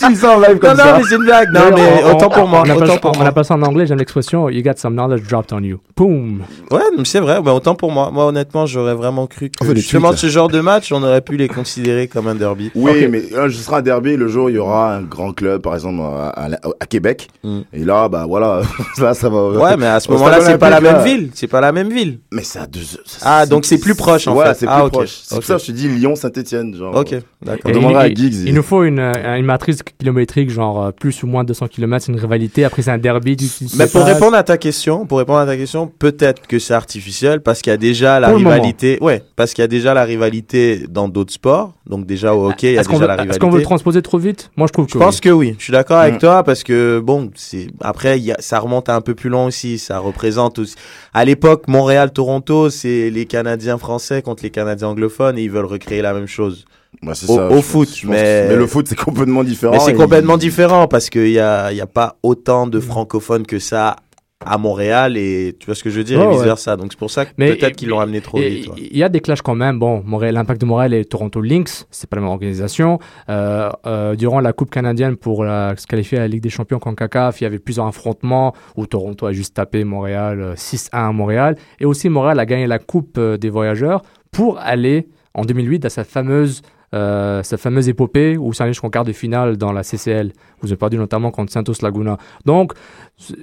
Tu dis ça en live non, comme non, ça mais c'est une blague. Non, mais on- autant on- pour moi. On appelle, Autant ça- pour on moi. appelle ça en anglais, j'aime l'expression You got some knowledge dropped on you. Boom. Ouais, mais c'est vrai. Mais autant pour moi. Moi, honnêtement, j'aurais vraiment cru que justement ce genre de match, on aurait pu les considérer comme un derby. Oui, mais euh, ce sera un derby le jour où il y aura un grand club, par exemple à, à- à Québec. Mm. Et là, bah voilà, là ça va. Ouais, mais à ce moment-là, c'est pas la même là. ville. C'est pas la même ville. Mais c'est à deux heures. Ah, donc c'est plus proche, en Voilà, fait. c'est plus Ah, ok. proche. C'est pour ça que je te dis Lyon-Saint-Etienne. Genre. Ok, d'accord. On demandera il, à Giggs. il- nous faut une, euh, une matrice kilométrique, genre euh, plus ou moins 200 km, c'est une rivalité. Après, c'est un derby. Du, du- Mais pour répondre à ta question, pour répondre à ta question, peut-être que c'est artificiel parce qu'il y a déjà la rivalité. Ouais, parce qu'il y a déjà la rivalité dans d'autres sports. Donc déjà au hockey, il y a Est-ce qu'on déjà veut, la est-ce rivalité. qu'on veut le transposer trop vite Moi, je trouve que Je pense oui. que oui. Je suis d'accord avec Mm. toi parce que bon, c'est après il y a... ça remonte à un peu plus loin aussi. Ça représente aussi. À l'époque, Montréal-Toronto, c'est les Canadiens français contre les Canadiens anglophones et ils veulent recréer la même chose. Ouais, c'est au- ça, au foot, pense mais- le foot c'est complètement différent. Mais c'est complètement différent parce qu'il y a il y a pas autant de francophones que ça à Montréal et tu vois ce que je veux dire Ouais, et vice versa. Donc c'est pour ça que peut-être qu'ils l'ont amené trop Et vite. Il y a des clashs quand même. Bon, Montréal, l'Impact de Montréal et Toronto Lynx, c'est pas la même organisation. Euh, euh, durant la Coupe canadienne pour la, se qualifier à la Ligue des Champions CONCACAF, il y avait plusieurs affrontements où Toronto a juste tapé Montréal euh, 6-1 à Montréal. Et aussi, Montréal a gagné la Coupe euh, des Voyageurs pour aller en 2008 à sa fameuse, euh, sa fameuse épopée où c'est allé jusqu'en quart de finale dans la CCL. Vous avez perdu notamment contre Santos Laguna. Donc,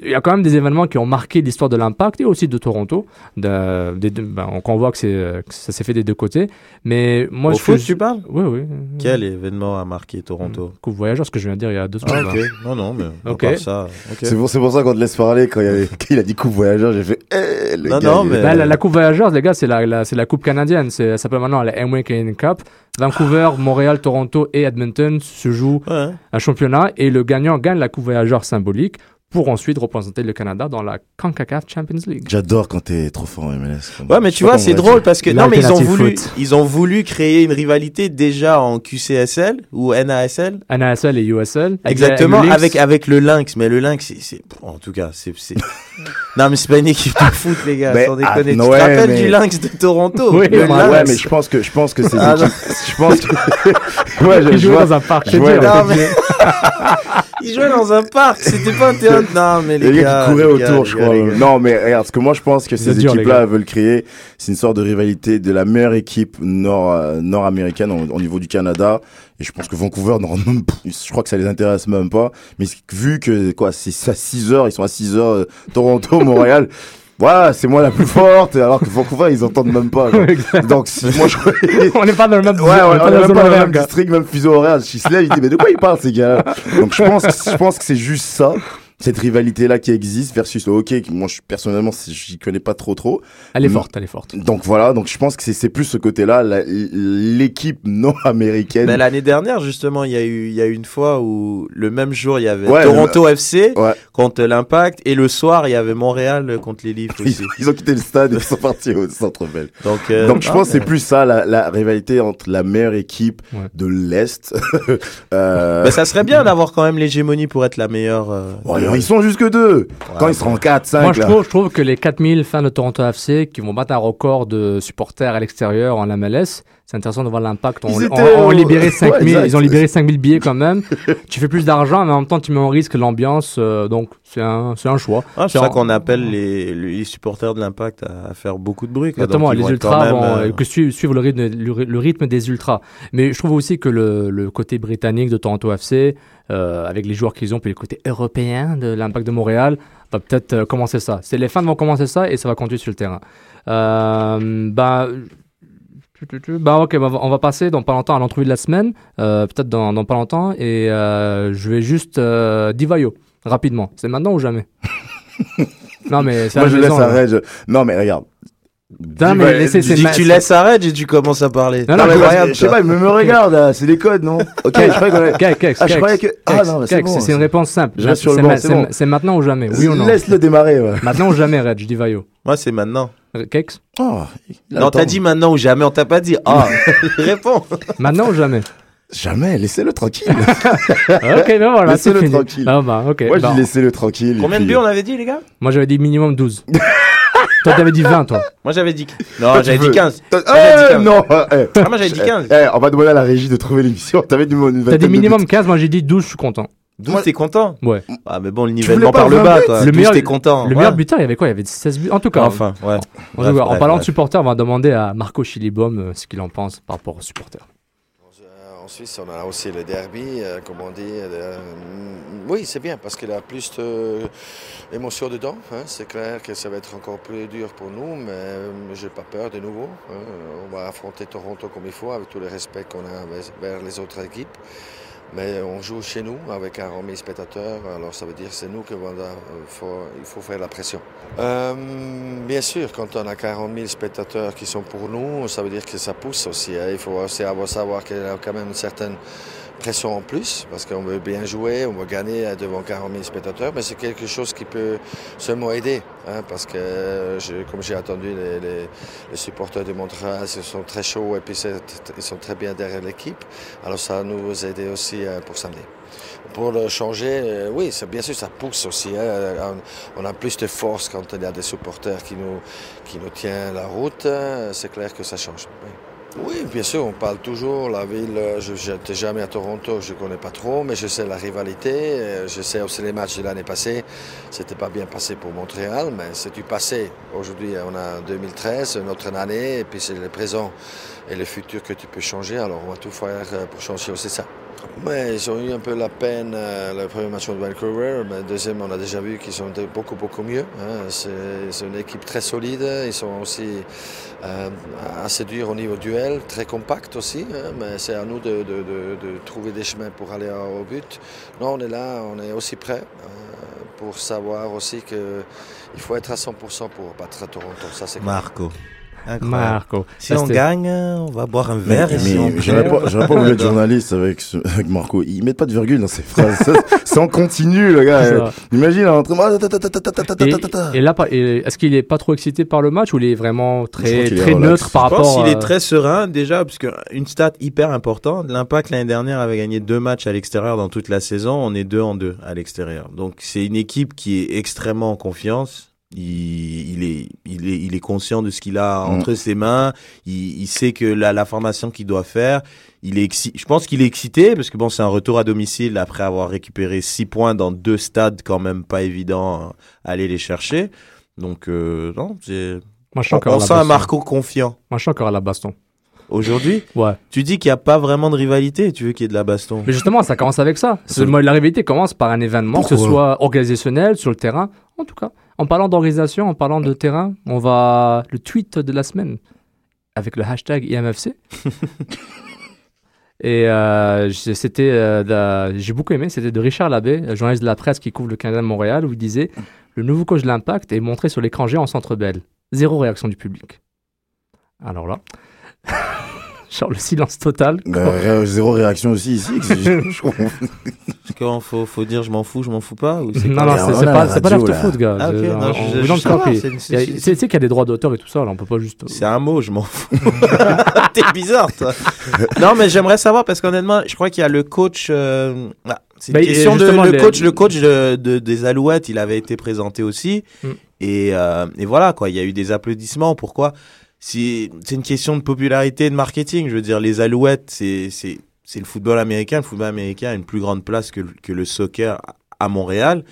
il y a quand même des événements qui ont marqué l'histoire de l'Impact et aussi de Toronto. De, ben, on voit que, ça s'est fait des deux côtés. Mais moi, Au je foot, je- tu parles? Oui, oui. Quel événement a marqué Toronto? Coupe voyageur, ce que je viens de dire il y a deux Ah, secondes. ok. Non, non, mais à Ok. part ça. C'est pour, ça qu'on te laisse parler quand il, y avait- quand il a dit coupe voyageur, j'ai fait. Eh, le Non, gars, non, mais- Ben, la, la Coupe voyageur, les gars, c'est la, la- c'est la Coupe canadienne. Ça s'appelle maintenant la Canadian Cup. Vancouver, Montréal, Toronto et Edmonton se jouent Ouais. un championnat et le gagnant gagne la voyageur symbolique pour ensuite représenter le Canada dans la CONCACAF Champions League. J'adore quand t'es trop fort en MLS. Ouais, mais tu vois, c'est drôle parce que non, mais ils ont voulu, foot. ils ont voulu créer une rivalité déjà en QCSL ou NASL. NASL et USL. Exactement, Avec le avec le Lynx, mais le Lynx, c'est, c'est, en tout cas, c'est, c'est. non, mais c'est pas une équipe de foot, les gars, Mais, sans déconner. tu te rappelles mais- du Lynx de Toronto? Oui, Le ouais, mais je pense que je pense que ces Ah, équipes, je pense que ouais, je, je vois- dans un parc. je c'est vois- dur. Non, mais- Ils jouaient dans un parc, c'était pas un terrain. Non, mais les, les gars. gars qui couraient les autour, je crois. gars. Non, mais regarde, ce que moi je pense que ces équipes-là veulent créer, c'est une sorte de rivalité de la meilleure équipe nord euh, nord-américaine au, au niveau du Canada. Et je pense que Vancouver, même, je crois que ça les intéresse même pas. Mais vu que quoi, c'est à 6 heures, ils sont à 6 heures, euh, Toronto, Montréal. Voilà, c'est moi la plus forte, alors que Vancouver, ils entendent même pas. genre. Donc, si, moi, je on n'est pas dans le même Ouais, on on est même pas dans le même district, même fuseau horaire. Je se lève, il dit, mais de quoi ils parlent, ces gars Donc, je pense, je pense que c'est juste ça, cette rivalité-là qui existe versus le hockey, que moi, je, personnellement, j'y connais pas trop, trop. Elle est forte, elle est forte. Donc, voilà. Donc, je pense que c'est- c'est plus ce côté-là, la- l'équipe nord-américaine. Mais l'année dernière, justement, il y a eu, il y a eu une fois où le même jour, il y avait Ouais, Toronto FC Ouais. contre l'Impact et le soir, il y avait Montréal contre les Leafs Ils, aussi. ils ont quitté le stade et ils sont partis au centre belle. Donc, euh, Donc, je ah, pense que c'est mais- plus ça, la, la rivalité entre la meilleure équipe Ouais. de l'Est. euh, Bah, ça serait bien d'avoir quand même l'hégémonie pour être la meilleure. Ils sont jusque deux. Quand ils seront 4, 5, Moi, je trouve, je trouve que les 4000 fans de Toronto FC qui vont battre un record de supporters à l'extérieur en MLS, c'est intéressant de voir l'impact. On, Ils on- on au- libéré Ouais, 5000, exact. ils ont libéré 5000 billets quand même. tu fais plus d'argent, mais en même temps, tu mets en risque l'ambiance. euh, donc, c'est un, c'est un choix. Ah, c'est ça en- qu'on appelle les, les supporters de l'Impact à, à faire beaucoup de bruit. quoi. Exactement, Donc, les ultras vont euh, que suivre, suivre le, rythme, le, le rythme des ultras. Mais je trouve aussi que le, le côté britannique de Toronto FC, euh, avec les joueurs qu'ils ont, puis le côté européen de l'Impact de Montréal, va peut-être euh, commencer ça. C'est les fans vont commencer ça et ça va continuer sur le terrain. Euh, bah, bah ok, bah, on va passer dans pas longtemps à l'entrevue de la semaine, euh, peut-être dans, dans pas longtemps, et euh, je vais juste euh, Divayo rapidement. C'est maintenant ou jamais? Non mais c'est Moi, je laisse maison, à Reg. Non, mais regarde. Non, mais laissez- Tu c'est dis ma- que tu laisses à Reg et tu commences à parler. Non, non, mais je- Incroyable, je sais pas, il me, me regarde, là, c'est des codes, non? Ok, je croyais qu'on avait- Kex, Ah, je croyais que- Ah, non, mais c'est bon, une réponse simple. Je C'est bon. maintenant ou jamais, oui ou non? Laisse-le démarrer, ouais. Maintenant ou jamais, Red, je dis Vaio. Moi, c'est maintenant. Kex Oh, Non, t'as dit maintenant ou jamais, on t'a pas dit. Ah, réponds. Maintenant ou jamais Jamais, laissez-le tranquille. Ok, ben voilà, Laissez-le tranquille. Ah bah, ok. Moi, je bah, dis laissez-le tranquille. Combien de puis- buts on avait dit, les gars Moi, j'avais dit minimum 12. toi, t'avais dit 20, toi. Moi, j'avais dit. Non, j'avais dit veux. 15. T'as- Moi, j'avais dit Eh, 15. non, eh. Ah, moi, j'avais dit 15. Eh, on va demander à la régie de trouver l'émission. T'avais dit une T'as dit minimum buts. 15, moi j'ai dit 12, je suis content. 12, t'es content Ouais. Ah, mais bon, le nivellement par le 20 bas, quoi. Le 12, meilleur- t'es content. Le Ouais. meilleur buteur, il y avait quoi Il y avait 16 buts. En tout cas, Enfin, ouais. Bref, cas, en bref, parlant de supporters, on va demander à Marco Chilibom euh, ce qu'il en pense par rapport aux supporters. Euh, En Suisse, on a aussi le derby, euh, comme on dit. euh, mm, oui, c'est bien parce qu'il y a plus d'émotions dedans. hein. C'est clair que ça va être encore plus dur pour nous, mais euh, je n'ai pas peur de nouveau. hein. On va affronter Toronto comme il faut, avec tout le respect qu'on a vers- vers les autres équipes. Mais on joue chez nous avec un remis spectateur, alors ça veut dire que c'est nous qu'il faut, il faut faire la pression. Euh, bien sûr, quand on a 40 000 spectateurs qui sont pour nous, ça veut dire que ça pousse aussi. hein. Il faut aussi avoir, savoir qu'il y a quand même une certaine pression en plus, parce qu'on veut bien jouer, on veut gagner devant 40 000 spectateurs, mais c'est quelque chose qui peut seulement aider, hein, parce que je- comme j'ai entendu les, les- les supporters de Montréal, ils sont très chauds et puis ils sont très bien derrière l'équipe, alors ça nous aider aussi euh, pour samedi. Pour le changer, euh, oui, c'est- bien sûr, ça pousse aussi. hein. On, on a plus de force quand il y a des supporters qui nous, qui nous tiennent la route. hein. C'est clair que ça change. oui. Oui, bien sûr, on parle toujours. La ville, euh, je n'étais jamais à Toronto, je ne connais pas trop, mais je sais la rivalité. euh, Je sais aussi les matchs de l'année passée. C'était pas bien passé pour Montréal, mais c'est du passé. Aujourd'hui, on a 2013, notre année, et puis c'est le présent et le futur que tu peux changer. Alors, on va tout faire euh, pour changer aussi ça. Mais ils ont eu un peu la peine euh, le premier match de Vancouver, mais le deuxième, on a déjà vu qu'ils sont beaucoup, beaucoup mieux. hein. C'est une équipe très solide. Ils sont aussi euh, assez durs au niveau duel, très compact aussi. hein, mais c'est à nous de, de- de- de trouver des chemins pour aller au but. Non, on est là, on est aussi prêt euh, pour savoir aussi qu'il faut être à 100% pour battre Toronto. Ça, clair. Marco. Incroyable. Marco. Si on gagne, on va boire un Mais, verre. et si mais j'aurais perd, pas, j'aurais pas voulu être journaliste avec, ce- avec Marco. Ils mettent pas de virgule dans ses phrases. C'est en continu, le gars. Imagine, en train Et, et là, est-ce qu'il est pas trop excité par le match ou il est vraiment très, très neutre par Je pense rapport qu'il est très serein déjà, parce qu'une stat hyper importante, l'impact l'année dernière avait gagné deux matchs à l'extérieur dans toute la saison, on est deux en deux à l'extérieur. Donc c'est une équipe qui est extrêmement en confiance. Il, il, est, il, est, il est conscient de ce qu'il a Mm. entre ses mains. Il, il sait que la, la formation qu'il doit faire, il est exci- je pense qu'il est excité parce que bon, c'est un retour à domicile après avoir récupéré six points dans deux stades quand même pas évident à aller les chercher. Donc euh, non, c'est Moi, je on, sent un. Marco confiant. Moi, je suis encore à la baston. Aujourd'hui, Ouais. tu dis qu'il n'y a pas vraiment de rivalité, tu veux qu'il y ait de la baston. Mais justement, ça commence avec ça. La rivalité commence par un événement, que ce soit organisationnel, sur le terrain. En tout cas, en parlant d'organisation, en parlant de terrain, on va. Le tweet de la semaine avec le hashtag IMFC. Et euh, j'ai- c'était, euh, j'ai beaucoup aimé, c'était de Richard Labbé, journaliste de la presse qui couvre le Canada de Montréal, où il disait Le nouveau coach de l'Impact est montré sur l'écran géant en centre belle. Zéro réaction du public. Alors là, genre le silence total. Bah, ré- zéro réaction aussi ici. Parce qu'il faut, faut dire je m'en fous, je m'en fous pas ou c'est Non, non, c'est pas, la c'est pas radio, l'after-foot, gars. Ah, ok, Je- non, je- je- je Tu sais qu'il y a des droits d'auteur et tout ça, là, on peut pas juste. C'est un mot, je m'en fous. T'es bizarre, toi. non, mais j'aimerais savoir parce qu'honnêtement, je crois qu'il y a le coach. euh, ah, c'est une Bah, question de le les- coach. Le coach de, de- des Alouettes, il avait été présenté aussi. Mm. Et, euh, et voilà quoi, il y a eu des applaudissements. Pourquoi? C'est une question de popularité et de marketing. Je veux dire, les Alouettes, c'est le football américain. Le football américain a une plus grande place que, le- que le soccer à Montréal.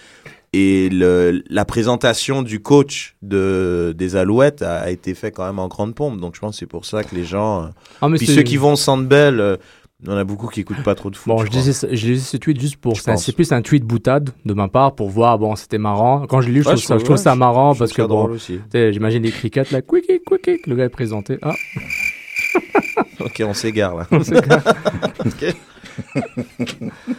Et le, la présentation du coach de, des Alouettes a, a été fait quand même en grande pompe. Donc je pense que c'est pour ça que les gens. euh, Ah, Puis ceux qui vont au Centre Bell, euh, il y en a beaucoup qui écoutent pas trop de foot. Bon, je disais, je disais ce tweet juste pour. C'est plus un tweet boutade de ma part pour voir, bon, c'était marrant. Quand je l'ai lu, je trouve je ça, je trouve ouais, ça marrant parce que bon, j'imagine les crickets là, quick, quick, quick, le gars est présenté. Ah, Ok, on s'égare là. Ok.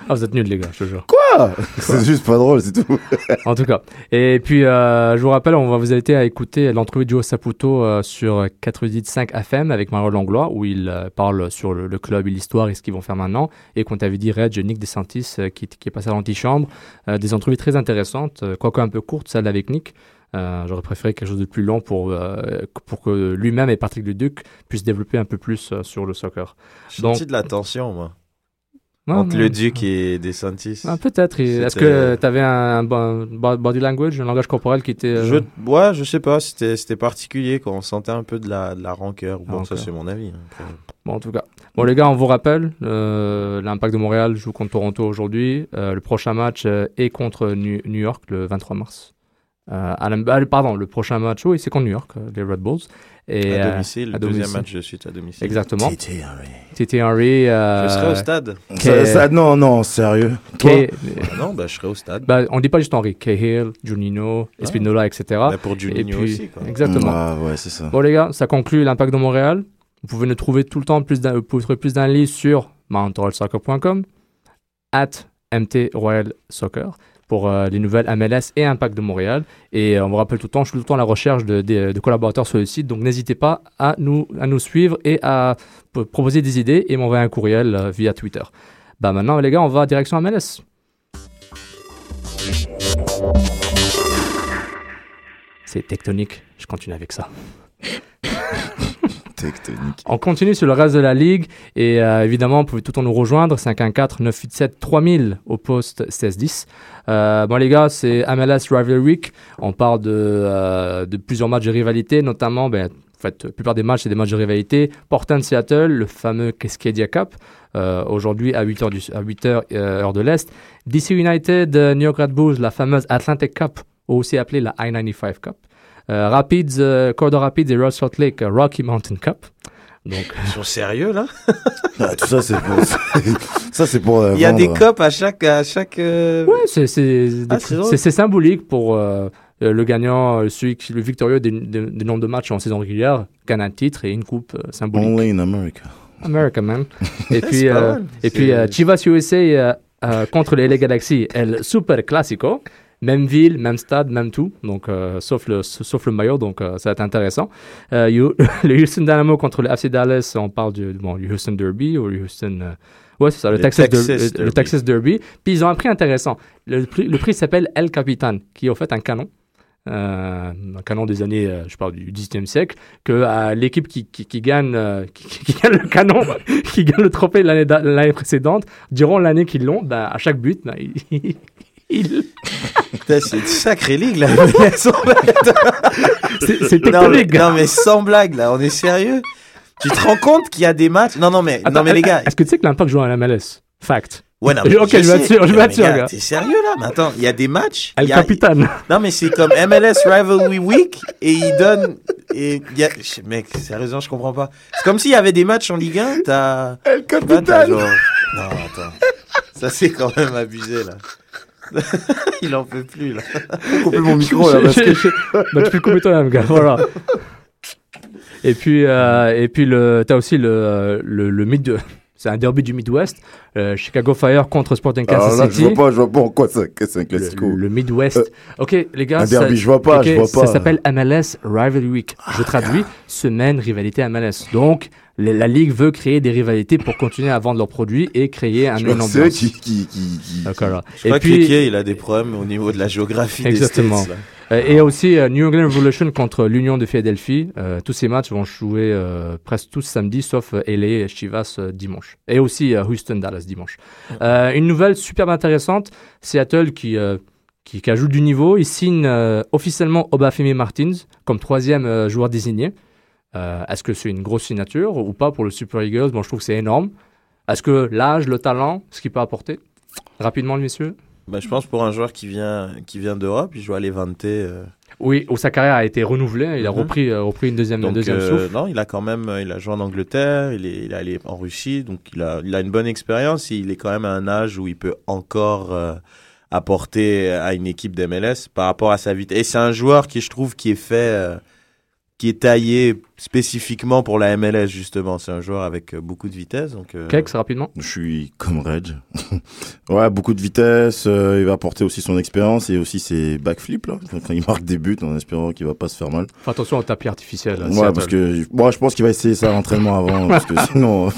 Ah, vous êtes nuls, les gars, je te jure. Quoi C'est juste pas drôle, c'est tout. En tout cas. Et puis, euh, je vous rappelle, on va vous inviter à écouter l'entrevue de Joe Saputo euh, sur 95 FM avec Mario Langlois, où il euh, parle sur le, le club et l'histoire et ce qu'ils vont faire maintenant. Et qu'on t'avait dit, Reg, Nick DeSantis, euh, qui, qui est passé à l'antichambre. Euh, des entrevues très intéressantes, euh, quoique un peu courtes, celle avec Nick. Euh, J'aurais préféré quelque chose de plus long pour, euh, pour que lui-même et Patrick Leduc puissent développer un peu plus euh, sur le soccer. J'ai senti de la tension, moi. Non, Entre non. le Duc et DeSantis. Ah, Peut-être. Est-ce que tu avais un, body language, un langage corporel qui était. euh, Je, ouais, je sais pas, c'était particulier, quoi. On sentait un peu de la, de la rancœur. Bon, ça, c'est mon avis. hein. Après, Bon, en tout cas. Bon, les gars, on vous rappelle, euh, l'Impact de Montréal joue contre Toronto aujourd'hui. Euh, le prochain match euh, est contre New, York le 23 mars. Euh, à la- pardon, le prochain match, oui, c'est contre New York, euh, les Red Bulls. Et, à euh, domicile, à le deuxième domicile. match de suite à domicile. Exactement. T.T. Henry. T.T. Henry. euh, Je serai au stade. Ça- ça- non, non, sérieux. Toi K- Ah non, bah, je serai au stade. bah, on dit pas juste Henry. Cahill, Juninho, Espinola, etc. Bah, pour Et Juninho puis- aussi, quoi. Exactement. Ah, ouais, c'est ça. Bon les gars, ça conclut l'impact de Montréal. Vous pouvez nous trouver tout le temps plus d'un- vous pouvez trouver plus d'analyses sur mountroyalsoccer.com at MT Royal Soccer pour euh, les nouvelles MLS et Impact de Montréal. Et euh, on vous rappelle tout le temps, je suis tout le temps à la recherche de, de- collaborateurs sur le site, donc n'hésitez pas à nous, à nous suivre et à proposer des idées et m'envoyer un courriel euh, via Twitter. Bah maintenant les gars, on va direction MLS. C'est tectonique, je continue avec ça. On continue sur le reste de la ligue et euh, évidemment, vous pouvez tout temps nous rejoindre 514-987-3000 au poste 1610. Euh, bon les gars, c'est MLS Rivalry Week. On parle de, euh, de plusieurs matchs de rivalité, notamment, ben, en fait, la plupart des matchs, c'est des matchs de rivalité. Portland-Seattle, le fameux Cascadia Cup, euh, aujourd'hui à 8h, du, à 8h euh, heure de l'Est. DC United, New York Red Bulls, la fameuse Atlantic Cup, aussi appelée la I-95 Cup. Euh, Rapids, euh, Cordo Rapids et Ross Salt Lake, euh, Rocky Mountain Cup. Donc, Ils sont sérieux, là? Ah, tout ça, c'est pour. ça, c'est pour. euh, Il y a des copes à chaque. À chaque euh, Ouais, c'est c'est Ah, c'est symbolique pour euh, le gagnant, celui qui, le victorieux des, des- des nombres de matchs en saison régulière, gagne un titre et une coupe euh, symbolique. Only in America. America, man. Et puis, euh, et puis euh, Chivas USA euh, euh, contre les LA Galaxy, El Super Classico. Même ville, même stade, même tout, donc euh, sauf, le, sauf le maillot, donc euh, ça va être intéressant. Euh, you- le Houston Dynamo contre le FC Dallas, on parle du, bon, Houston Derby ou Houston... ouais, c'est ça, le, Le Texas, Texas Der- le- le Derby. Texas Derby. Puis ils ont un prix intéressant. Le prix, le prix s'appelle El Capitan, qui est au fait un canon. Euh, un canon des années, euh, je parle du 18e siècle, que euh, l'équipe qui, qui, qui gagne, qui, qui gagne le canon, qui gagne le trophée l'année précédente, durant l'année qu'ils l'ont, ben, à chaque but, ben, il, c'est une sacrée ligue là. C'est- c'est non, mais, tectonique, non mais sans blague là, on est sérieux? Tu te rends compte qu'il y a des matchs? Non non mais non mais les gars. Est-ce que tu sais que l'Impact joue à la MLS? Fact. Ouais, non, mais ok, je je gars. T'es sérieux là? Mais attends, il y a des matchs. El a-. Non mais c'est comme MLS Rivalry Week et ils donnent et il y a mec sérieusement je comprends pas. C'est comme s'il y avait des matchs en Ligue 1, t'as El je sais pas, t'as Capitan. genre- Non attends. Ça c'est quand même abusé là. il en peut plus là. Couper mon micro là parce que bah, tu peux le couper toi-même, gars. Voilà. Et puis, euh, et puis le, t'as aussi le, le, le mid, c'est un derby du Midwest, euh, Chicago Fire contre Sporting Alors Kansas là, je City. vois pas, je vois pas en quoi ça- c'est un classico. Le, le Midwest. ok, les gars. un derby, je vois pas, je vois Ça pas. s'appelle MLS Rivalry Week. je traduis semaine rivalité MLS. Donc, la ligue veut créer des rivalités pour continuer à vendre leurs produits et créer un, que eux ambiance. qui, qui, qui, qui-. Je crois que Kéké, il a des problèmes au niveau de la géographie Exactement. des States. là. Euh, et aussi euh, New England Revolution contre l'Union de Philadelphie. Euh, tous ces matchs vont jouer euh, presque tous samedi, sauf euh, LA et Chivas euh, dimanche. Et aussi euh, Houston Dallas dimanche. Euh, une nouvelle superbe intéressante, Seattle qui, euh, qui, qui ajoute du niveau. Il signe euh, officiellement Obafemi Martins comme troisième euh, joueur désigné. Euh, Est-ce que c'est une grosse signature ou pas pour le Super Eagles? Bon, je trouve que c'est énorme. Est-ce que l'âge, le talent, ce qu'il peut apporter? Rapidement, messieurs Bah, je pense pour un joueur qui vient, qui vient d'Europe, il joue à Levante. euh, Oui, où sa carrière a été renouvelée. Il a Mhm. repris, euh, repris une deuxième, donc, deuxième euh, souffle. non, il a quand même, il a joué en Angleterre, il est, il est allé en Russie, donc il a, il a une bonne expérience. Il est quand même à un âge où il peut encore apporter à une équipe d'MLS par rapport à sa vitesse. Et c'est un joueur qui, je trouve, qui est fait, qui est taillé spécifiquement pour la MLS justement. C'est un joueur avec euh, beaucoup de vitesse, donc. euh, Kex, rapidement. Je suis comme Reg. ouais, beaucoup de vitesse. euh, il va apporter aussi son expérience et aussi ses backflips là. Quand il marque des buts, en espérant qu'il va pas se faire mal. Attention au tapis artificiel. à Ouais, Seattle. parce que moi, je pense qu'il va essayer ça à l'entraînement avant, parce que sinon,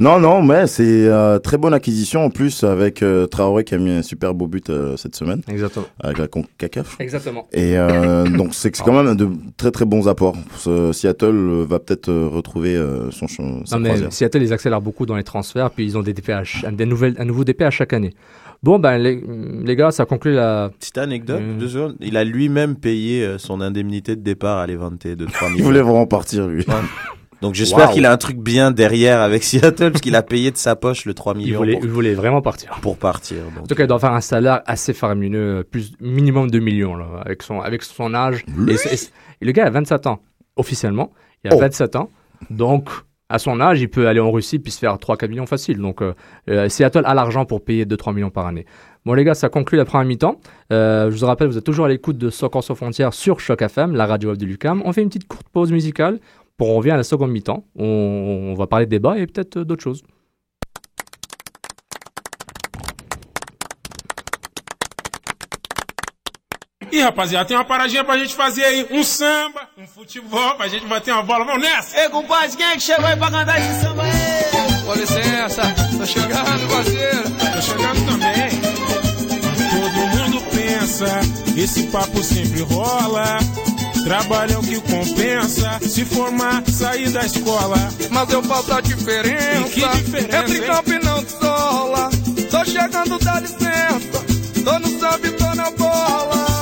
non, non, mais c'est euh, très bonne acquisition en plus avec euh, Traoré qui a mis un super beau but euh, cette semaine Exactement. avec la Concacaf. Exactement. Et euh, donc c'est quand même de très très bons apports. Ce Seattle euh, va peut-être euh, retrouver euh, son sa Non, mais croisière. Seattle, ils accélèrent beaucoup dans les transferts, puis ils ont des DP à ch- des nouvelles, un nouveau DP à chaque année. Bon, ben, les, les gars, ça conclut la. Petite anecdote, Euh. deux secondes. Il a lui-même payé son indemnité de départ à Levante de 3 Il millions. voulait vraiment partir lui. Donc j'espère qu'il a un truc bien derrière avec Seattle, parce qu'il a payé de sa poche le 3 Ils millions voulaient, pour, ils voulaient vraiment partir. pour partir. Donc, En tout cas, il doit faire un salaire assez faramineux, plus minimum 2 millions, là, avec son, avec son âge. Et, et- et le gars a 27 ans, officiellement. Il a Oh. 27 ans. Donc, à son âge, il peut aller en Russie puis se faire 3-4 millions facile. Donc, euh, euh, Seattle a l'argent pour payer 2-3 millions par année. Bon, les gars, ça conclut la première mi-temps. Euh, je vous rappelle, vous êtes toujours à l'écoute de Soccer sans frontières sur Choc FM, la radio web de Lucam. On fait une petite courte pause musicale. Pour on revient à la seconde mi-temps. On, on va parler de débat et peut-être d'autres choses. Ih, rapaziada, tem uma paradinha pra gente fazer aí. Um samba, um futebol, pra gente bater uma bola. Vamos nessa! Ei, compadre, quem é que chegou aí pra cantar esse samba aí? Com licença, tô chegando, parceiro. Tô chegando também. Todo mundo pensa, esse papo sempre rola. Trabalho é o que compensa, se formar, sair da escola. Mas eu faço a diferença. E que diferença, Entre hein? campo e não sola. Tô chegando, dá licença. Tô no samba e tô na bola.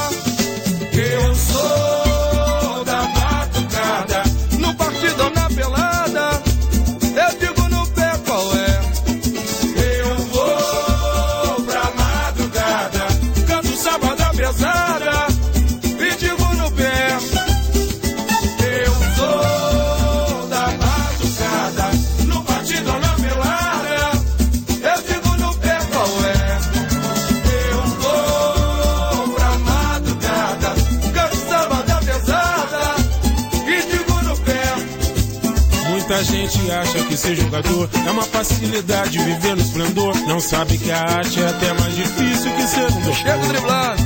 Ser jogador é uma facilidade viver no esplendor. Não sabe que a arte é até mais difícil que ser um Chego driblando.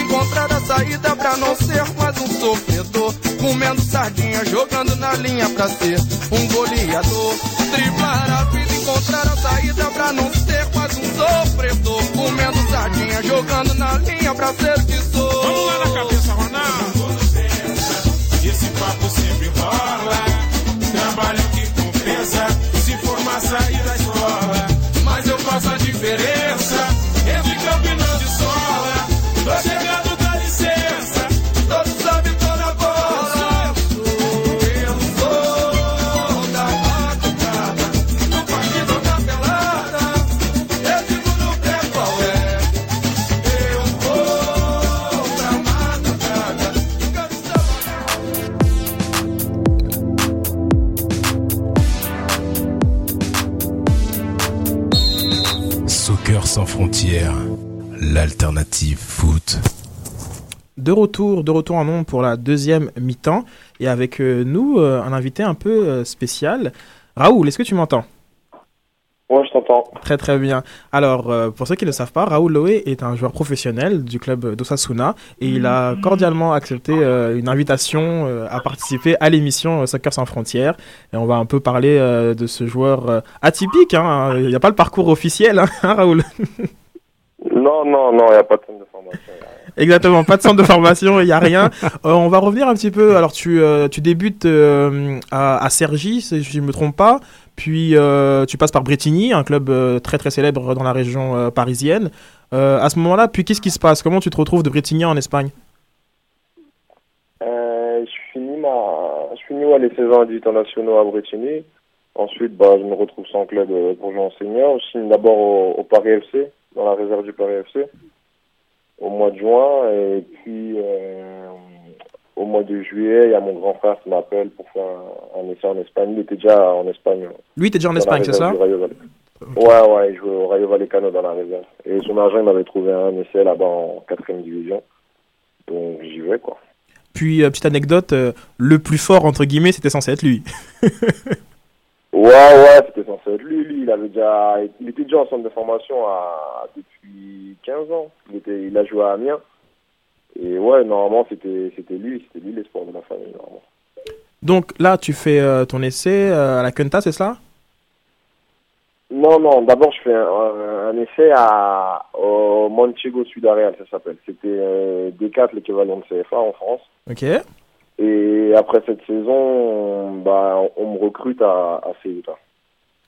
encontrar a saída pra não ser mais um sofredor. Comendo sardinha, jogando na linha pra ser um goleador. Driblar a vida, encontrar a saída pra não ser mais um sofredor. Comendo sardinha, jogando na linha pra ser que sou. Vamos lá na cabeça, Ronaldo. De retour, de retour en nombre pour la deuxième mi-temps. Et avec euh, nous, euh, un invité un peu euh, spécial. Raoul, est-ce que tu m'entends? Ouais, je t'entends. Très très bien. Alors, euh, pour ceux qui ne le savent pas, Raoul Loé est un joueur professionnel du club d'Osasuna et il a cordialement accepté euh, une invitation euh, à participer à l'émission Soccer sans frontières. Et on va un peu parler de ce joueur atypique. hein. Il n'y a pas le parcours officiel, hein, Raoul Non, non, non, il n'y a pas de centre de formation. Exactement, pas de centre de formation, il n'y a rien. Euh, on va revenir un petit peu. Alors, tu, euh, débutes euh, à, à si je ne me trompe pas. Puis, tu passes par Bretigny, un club très très célèbre dans la région parisienne. À ce moment-là, puis qu'est-ce qui se passe? Comment tu te retrouves de Bretigny en Espagne? Je finis ma, je finis ouais, les saisons internationaux à Bretigny. Ensuite, bah, je me retrouve sans club pour jouer. Je signe d'abord au Paris FC, dans la réserve du Paris FC, au mois de juin. Et puis, euh, au mois de juillet, il y a mon grand frère qui m'appelle pour faire un, un essai en Espagne. Il était déjà en Espagne. Lui, t'es déjà en Espagne, c'est ça Vallecano. Ouais, ouais, il jouait au Rayo Vallecano dans la réserve. Et son agent, il m'avait trouvé un essai là-bas en quatrième division. Donc, j'y vais, quoi. Puis, euh, petite anecdote, euh, le plus fort, entre guillemets, c'était censé être lui. Ouais, ouais, c'était censé être lui. Lui, il avait déjà, il était déjà en centre de formation à, depuis 15 ans. Il était, il a joué à Amiens. Et ouais, normalement, c'était, c'était lui, c'était lui l'espoir de la famille, normalement. Donc là, tu fais euh, ton essai euh, à la Quinta, c'est cela? Non, non, d'abord, je fais un, un- un essai à, au Manchego Sudareal, ça s'appelle. C'était euh, D4, l'équivalent de CFA en France. Ok. Et après cette saison, bah, on, me recrute à, à Ceuta,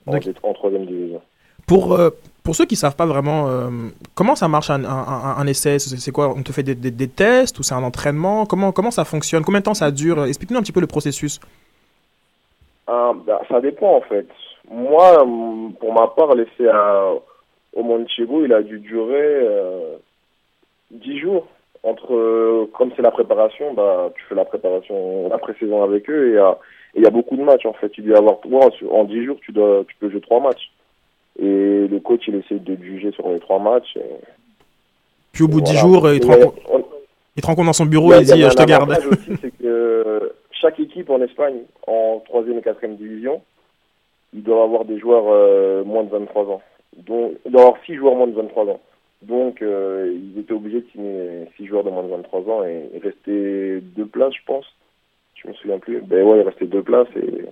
en, Donc- en troisième division. Pour, euh, pour ceux qui savent pas vraiment euh, comment ça marche un, un, un- un essai, c'est quoi? On te fait des, des, des tests ou c'est un entraînement? Comment, comment ça fonctionne? Combien de temps ça dure? Explique-nous un petit peu le processus. Ah, bah, ça dépend en fait. Moi, pour ma part, l'essai à- au Manchego, il a dû durer euh, 10 jours. Entre, euh, comme c'est la préparation, bah, tu fais la préparation, la pré-saison avec eux et il y a- et il y a beaucoup de matchs en fait. Tu dois avoir trois, en 10 jours, tu, dois, tu peux jouer trois matchs. Et le coach, il essaie de juger sur les trois matchs. et- Puis au bout de 10 Voilà. jours, euh, il te, rencontre, on- il te rencontre dans son bureau il et il dit il y a euh, Je te garde. aussi, c'est que chaque équipe en Espagne, en troisième et quatrième division, ils doivent avoir des joueurs euh, moins de 23 ans. Donc, ils doivent avoir 6 joueurs moins de 23 ans. Donc, euh, ils étaient obligés de signer 6 joueurs de moins de 23 ans et il restait deux places, je pense. Je me souviens plus. Ben ouais, il restait deux places et,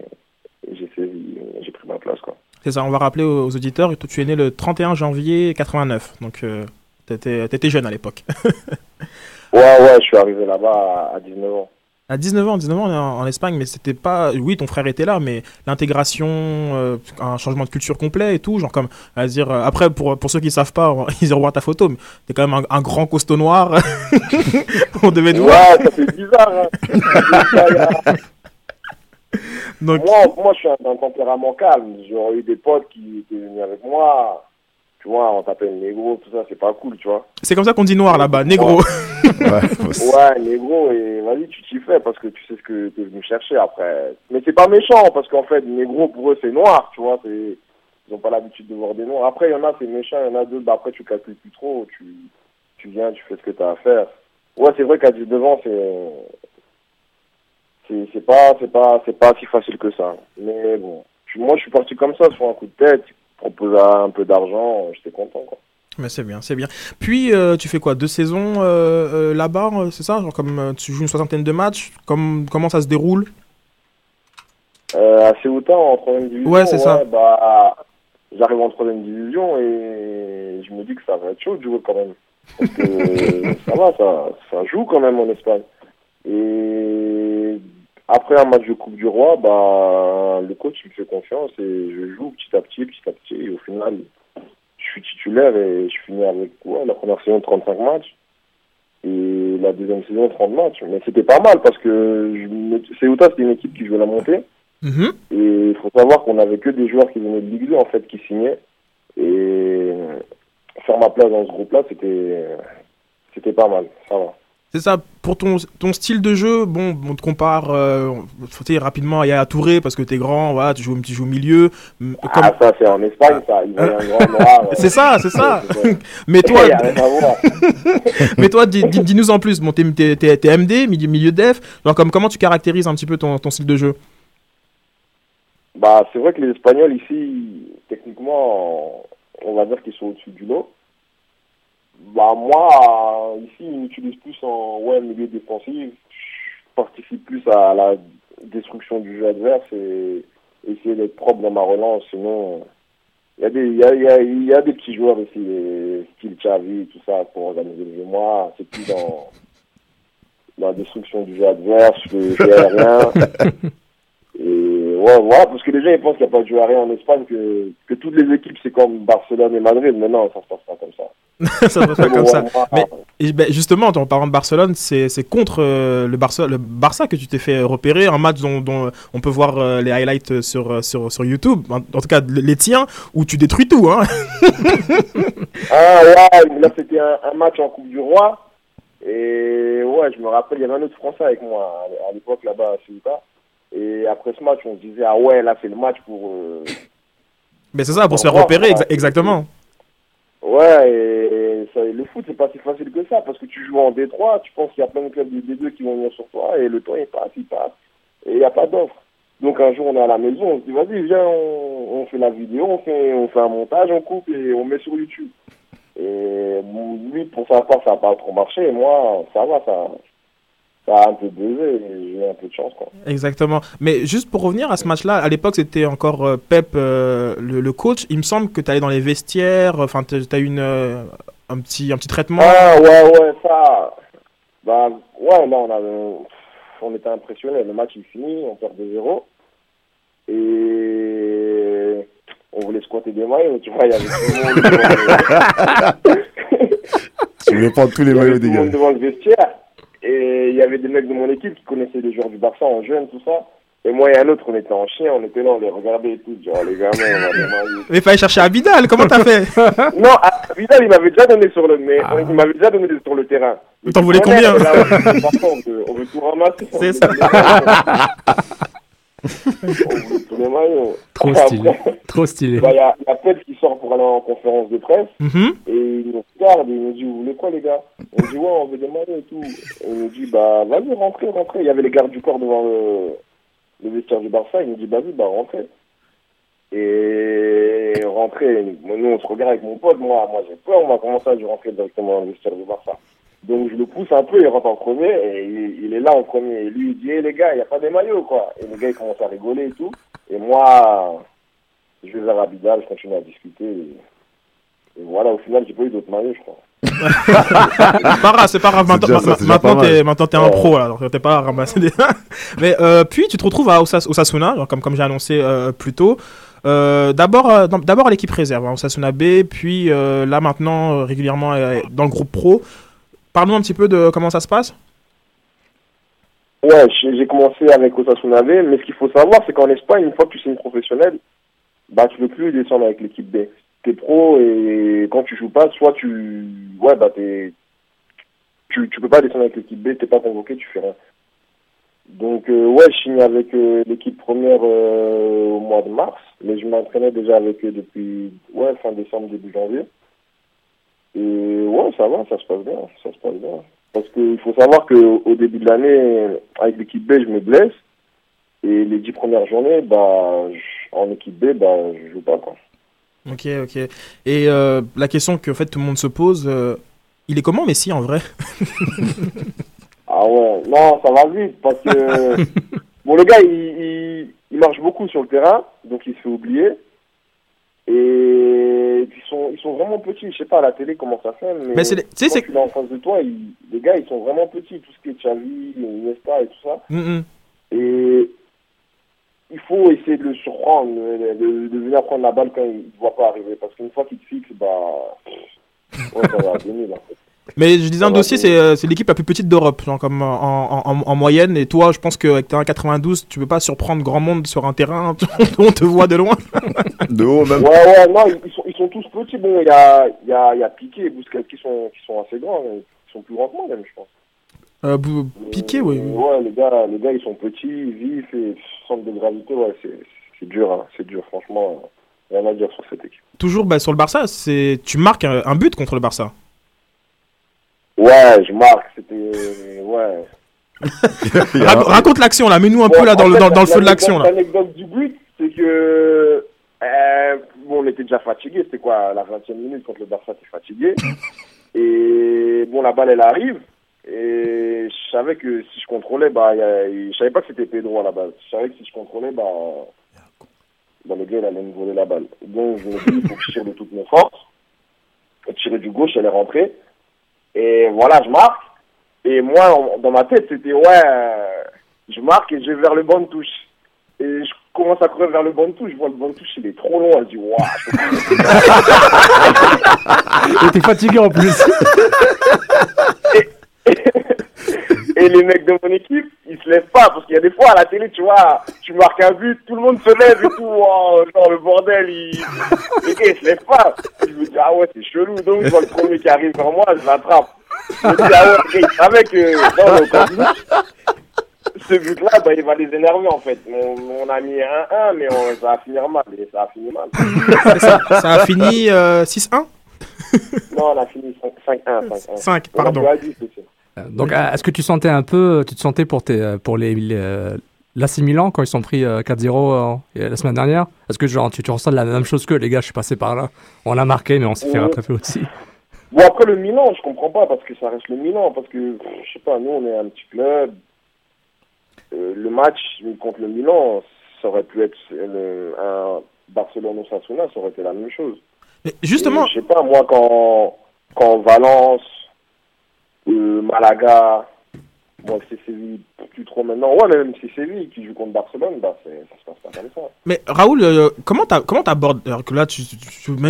et j'ai saisi, j'ai pris ma place, quoi. C'est ça, on va rappeler aux, aux auditeurs, tu es né le 31 janvier 89, donc euh, t'étais étais jeune à l'époque. Ouais, ouais, je suis arrivé là-bas à, à 19 ans. À 19 ans, 19 ans on est en, en Espagne, mais c'était pas. Oui, ton frère était là, mais l'intégration, euh, un changement de culture complet et tout, genre comme. À dire, euh, après, pour, pour ceux qui savent pas, ils iront voir ta photo, mais t'es quand même un, un grand costaud noir. on devait te Ouais, voir. ça fait bizarre. Hein. Donc- Moi, moi, je suis un, un tempérament calme. J'aurais eu des potes qui étaient venus avec moi. Vois, on t'appelle négro, tout ça, c'est pas cool, tu vois. C'est comme ça qu'on dit noir là-bas, négro. Ouais, négro, et vas-y, tu t'y fais parce que tu sais ce que t'es venu chercher après. Mais c'est pas méchant parce qu'en fait, négro, pour eux, c'est noir, tu vois. c'est Ils ont pas l'habitude de voir des noirs. Après, il y en a, c'est méchant, il y en a d'autres, bah après, tu calcules plus trop. Tu, tu viens, tu fais ce que t'as à faire. Ouais, c'est vrai qu'à 19 ans, c'est. C'est pas, c'est pas, c'est pas si facile que ça. Mais bon, moi, je suis parti comme ça, sur un coup de tête. Ils proposaient un peu d'argent, j'étais content, quoi. Mais c'est bien, c'est bien. Puis, euh, tu fais quoi? Deux saisons euh, euh, là-bas, euh, c'est ça? Genre comme euh, tu joues une soixantaine de matchs comme, Comment ça se déroule? Euh, à Ceuta, en troisième division. Ouais, c'est ça. Bah, j'arrive en troisième division et je me dis que ça va être chaud de jouer quand même. Parce que ça va, ça, ça joue quand même en Espagne. Et après un match de Coupe du Roi, bah, le coach il me fait confiance et je joue petit à petit, petit à petit. Et au final, je suis titulaire et je finis avec ouais, la première saison 35 matchs et la deuxième saison 30 matchs. Mais c'était pas mal parce que Ceuta, c'était une équipe qui jouait la montée. Mhm. Et il faut savoir qu'on avait que des joueurs qui venaient de Ligue 2 en fait qui signaient. Et faire ma place dans ce groupe-là, c'était c'était pas mal. Ça va. C'est ça, pour ton, ton style de jeu, bon, on te compare euh, rapidement à Yaya Touré parce que t'es grand, voilà, tu joues, tu joues au milieu. m- comme- Ah, ça, c'est en Espagne, ça. Il y a un grand noir. euh, C'est ça, c'est ça. Mais toi, mais toi, dis- dis- dis-nous en plus. Bon, t'es, t'es, t'es- t'es MD, milieu, milieu def. Genre, comme, comment tu caractérises un petit peu ton, ton style de jeu? Bah, c'est vrai que les Espagnols ici, techniquement, on va dire qu'ils sont au-dessus du lot. Bah, moi, ici, ils m'utilisent plus en ouais, milieu défensif. Je participe plus à la destruction du jeu adverse et essayer d'être propre dans ma relance. Sinon, il y, a des- y, a, y, a, y a des petits joueurs ici, style Xavi, tout ça, pour organiser le jeu. Moi, c'est plus dans dans la destruction du jeu adverse, le jeu aérien. Et ouais, parce que les gens ils pensent qu'il n'y a pas de jeu aérien en Espagne, que, que toutes les équipes c'est comme Barcelone et Madrid, mais non, ça se passe pas comme ça. ça va pas comme ça. Mais et ben, justement, en parlant de Barcelone, c'est contre euh, le, Barça, le Barça que tu t'es fait repérer, un match dont, dont on peut voir euh, les highlights sur, euh, sur, sur YouTube, en, en tout cas les tiens, où tu détruis tout. Hein. Ah ouais, là c'était un, un match en Coupe du Roi. Et ouais, je me rappelle, il y avait un autre Français avec moi à- à l'époque là-bas à Ceuta. Et après ce match, on se disait, ah ouais, là c'est le match pour. euh, Mais c'est ça, pour se faire repérer, exa- exactement. Ouais, et ça, le foot, c'est pas si facile que ça, parce que tu joues en D3, tu penses qu'il y a plein de clubs de D2 qui vont venir sur toi, et le temps, il passe, il passe, et il n'y a pas d'offre. Donc un jour, on est à la maison, on se dit, vas-y, viens, on, on fait la vidéo, on fait, on fait un montage, on coupe, et on met sur YouTube. Et lui, pour sa part, ça n'a pas trop marché, moi, ça va, ça, un peu buzzé, et j'ai eu un peu de chance, quoi. Exactement. Mais juste pour revenir à ce match-là, à l'époque, c'était encore euh, Pep, euh, le, le coach. Il me semble que tu allais dans les vestiaires, enfin, tu as eu une, euh, un, petit, un petit traitement. Ah ouais, ouais, ça. Bah, ouais, là, on, avait, on était impressionnés. Le match, il finit, on perd 2-0. Et on voulait squatter des maillots, tu vois, il y avait tout le monde. Tu voulais prendre tous les maillots tout des le monde gars. devant le vestiaire. Et il y avait des mecs de mon équipe qui connaissaient les joueurs du Barça en jeune, tout ça. Et moi et un autre, on était en chien, on était là, on les regardait et tout. Genre, les gamins, on maillots. Mais fallait chercher Abidal, comment t'as fait Non, Vidal, il m'avait déjà donné sur le, mais il m'avait déjà donné sur le terrain. T'en voulais combien là, on veut, on veut tout ramasser. C'est ça. On veut tous les maillots. Trop stylé. Trop stylé. bah, Il y a, il y a Pep qui sort pour aller en conférence de presse. Mhm. Et il nous regarde et il nous dit, vous voulez quoi, les gars? On dit, ouais, on veut des maillots et tout. Et il nous dit, bah, vas-y, rentrez, rentrez. Il y avait les gardes du corps devant le, le vestiaire du Barça. Il nous dit, bah, vas-y, bah, rentrez. Et rentrez. Nous, on se regarde avec mon pote. Moi, moi j'ai peur. On va commencer à rentrer directement dans le vestiaire du Barça. Donc, je le pousse un peu. Il rentre en premier. Et il, il est là en premier. Et lui, il dit, hé, les gars, il n'y a pas des maillots, quoi. Et les gars, ils commencent à rigoler et tout. Et moi, je vais vers Abidal. Je continue à discuter. Et, et voilà, au final, j'ai pas eu d'autres maillots, je crois. C'est pas grave, c'est pas grave. Maintenant, ça, maintenant, t'es, maintenant, t'es un Ouais. pro, alors t'es pas à ramasser des. Mais euh, puis, tu te retrouves à Osas- Osasuna, genre, comme, comme j'ai annoncé euh, plus tôt. Euh, d'abord, d'abord à l'équipe réserve, hein, Osasuna B, puis euh, là maintenant régulièrement euh, dans le groupe pro. Parle-nous un petit peu de comment ça se passe. Ouais, j'ai commencé avec Osasuna B, mais ce qu'il faut savoir, c'est qu'en Espagne, une fois que tu signes professionnel, bah, tu peux plus descendre avec l'équipe B. T'es pro et quand tu joues pas, soit tu, ouais, bah, t'es, tu, tu peux pas descendre avec l'équipe B, t'es pas convoqué, tu fais rien. Donc, euh, ouais, je signe avec euh, l'équipe première euh, au mois de mars, mais je m'entraînais déjà avec eux depuis, ouais, fin décembre, début janvier. Et ouais, ça va, ça se passe bien, ça se passe bien. Parce qu'il faut savoir qu'au au début de l'année, avec l'équipe B, je me blesse. Et les dix premières journées, bah, en équipe B, bah, je joue pas, quoi. Ok, ok. Et euh, la question que en fait, tout le monde se pose, euh, il est comment Messi en vrai Ah ouais, non, ça va vite parce que bon, le gars, il, il, il marche beaucoup sur le terrain, donc il se fait oublier. Et ils sont, ils sont vraiment petits. Je sais pas à la télé comment ça fait, mais, Mais c'est les- tu sais, quand c'est- tu es en face de toi, ils- les gars, ils sont vraiment petits. Tout ce qui est Xavi, Iniesta et tout ça. Mhm. Et il faut essayer de le surprendre, de, venir prendre la balle quand il ne voit pas arriver. Parce qu'une fois qu'il te fixe, bah. Ouais, ça va venir là. Mais je disais un dossier, c'est euh, c'est l'équipe la plus petite d'Europe, genre comme en, en, en- en moyenne. Et toi, je pense qu'avec ta 1,92, tu peux pas surprendre grand monde sur un terrain. on te voit de loin. De haut même. Ouais, ouais, non, ils, sont, ils sont tous petits. Bon, il y a, il y, a, y a Piqué et Busquets qui sont, qui sont assez grands. mais Ils sont plus grands que moi, même, je pense. Euh, Piqué, oui. Ouais, les gars, les gars, ils sont petits, vifs et centre de gravité. Ouais, c'est c'est dur, hein, c'est dur, franchement. euh, Rien à dire sur cette équipe. Toujours bah, sur le Barça, c'est tu marques un, un but contre le Barça. Ouais, je marque, c'était. Ouais. Rac- raconte l'action là, mets-nous un peu là dans le, dans, dans le feu de l'action là. L'anecdote du but, c'est que. euh, bon, on était déjà fatigué. C'était quoi, la 20 e minute contre le Barça, t'es fatigué. Et bon, la balle, elle arrive. Et je savais que si je contrôlais, bah, y a- je savais pas que c'était Pedro à la base. Je savais que si je contrôlais, bah, bah le gars, il allait me voler la balle. Donc, je me dis, il faut que je tire de toutes mes forces. Tirer du gauche, elle est rentrée. Et voilà, je marque. Et moi, dans ma tête, c'était, ouais, euh, je marque et je vais vers le de touche. Et je commence à courir vers le de touche. Je vois le de touche, il est trop long. Je dis, waouh. pas. Et t'es fatigué en plus. Et les mecs de mon équipe, ils se lèvent pas. Parce qu'il y a des fois à la télé, tu vois, tu marques un but, tout le monde se lève et tout. wow, genre le bordel, il... gars, ils se lèvent pas. Je me dis, ah ouais, c'est chelou. Donc, je vois le premier qui arrive vers moi, je l'attrape. Je me dis, ah ouais, les gars, ils savaient que dans le campus, ce but-là, bah, il va les énerver en fait. On, on a mis 1-1, mais on, ça va finir mal. Et ça a fini mal. ça, ça a fini euh, 6-1 Non, on a fini 5-1. 5-1. 5, On a pardon. Joué à 10 aussi. Donc, euh, est-ce que tu sentais un peu, tu te sentais pour, tes, euh, pour les, les, euh, l'AC Milan quand ils sont pris euh, 4-0 euh, la semaine dernière? Est-ce que genre, tu, tu ressens la même chose que les gars? Je suis passé par là. On a marqué, mais on s'est fait rattraper aussi. Bon, après le Milan, je comprends pas parce que ça reste le Milan. Parce que, je sais pas, nous, on est un petit club. Euh, le match contre le Milan, ça aurait pu être euh, un Barcelone-Osasuna, ça aurait été la même chose. Mais justement, Et je sais pas, moi, quand, quand Valence, euh, Malaga, bon, c'est Séville, plus trop maintenant. Ouais, mais même si Séville qui joue contre Barcelone, bah, ça se passe pas comme ça. Mais Raoul, euh, comment t'a- comment t'abordes alors que là tu tu,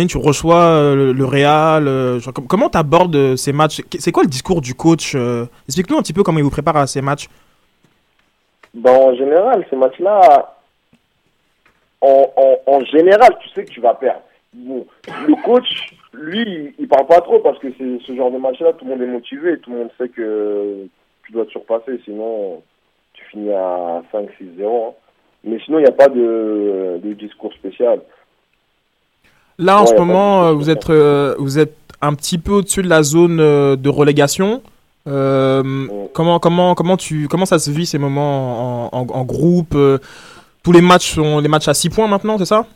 tu, reçois euh, le, le Real, euh, genre, com- comment t'abordes ces matchs? C'est quoi le discours du coach Explique-nous un petit peu comment il vous prépare à ces matchs. Ben, en général, ces matchs-là, en, en, en général, tu sais que tu vas perdre. Bon, le coach, lui, il, parle pas trop parce que c'est ce genre de match-là, tout le monde est motivé, tout le monde sait que tu dois te surpasser, sinon tu finis à 5-6-0. hein. Mais sinon, il n'y a pas de, de discours spécial. Là en ce moment, euh, vous êtes euh, vous êtes un petit peu au-dessus de la zone euh, de relégation. Euh, comment comment comment tu comment ça se vit ces moments en, en, en groupe Tous les matchs sont les matchs à 6 points maintenant, c'est ça?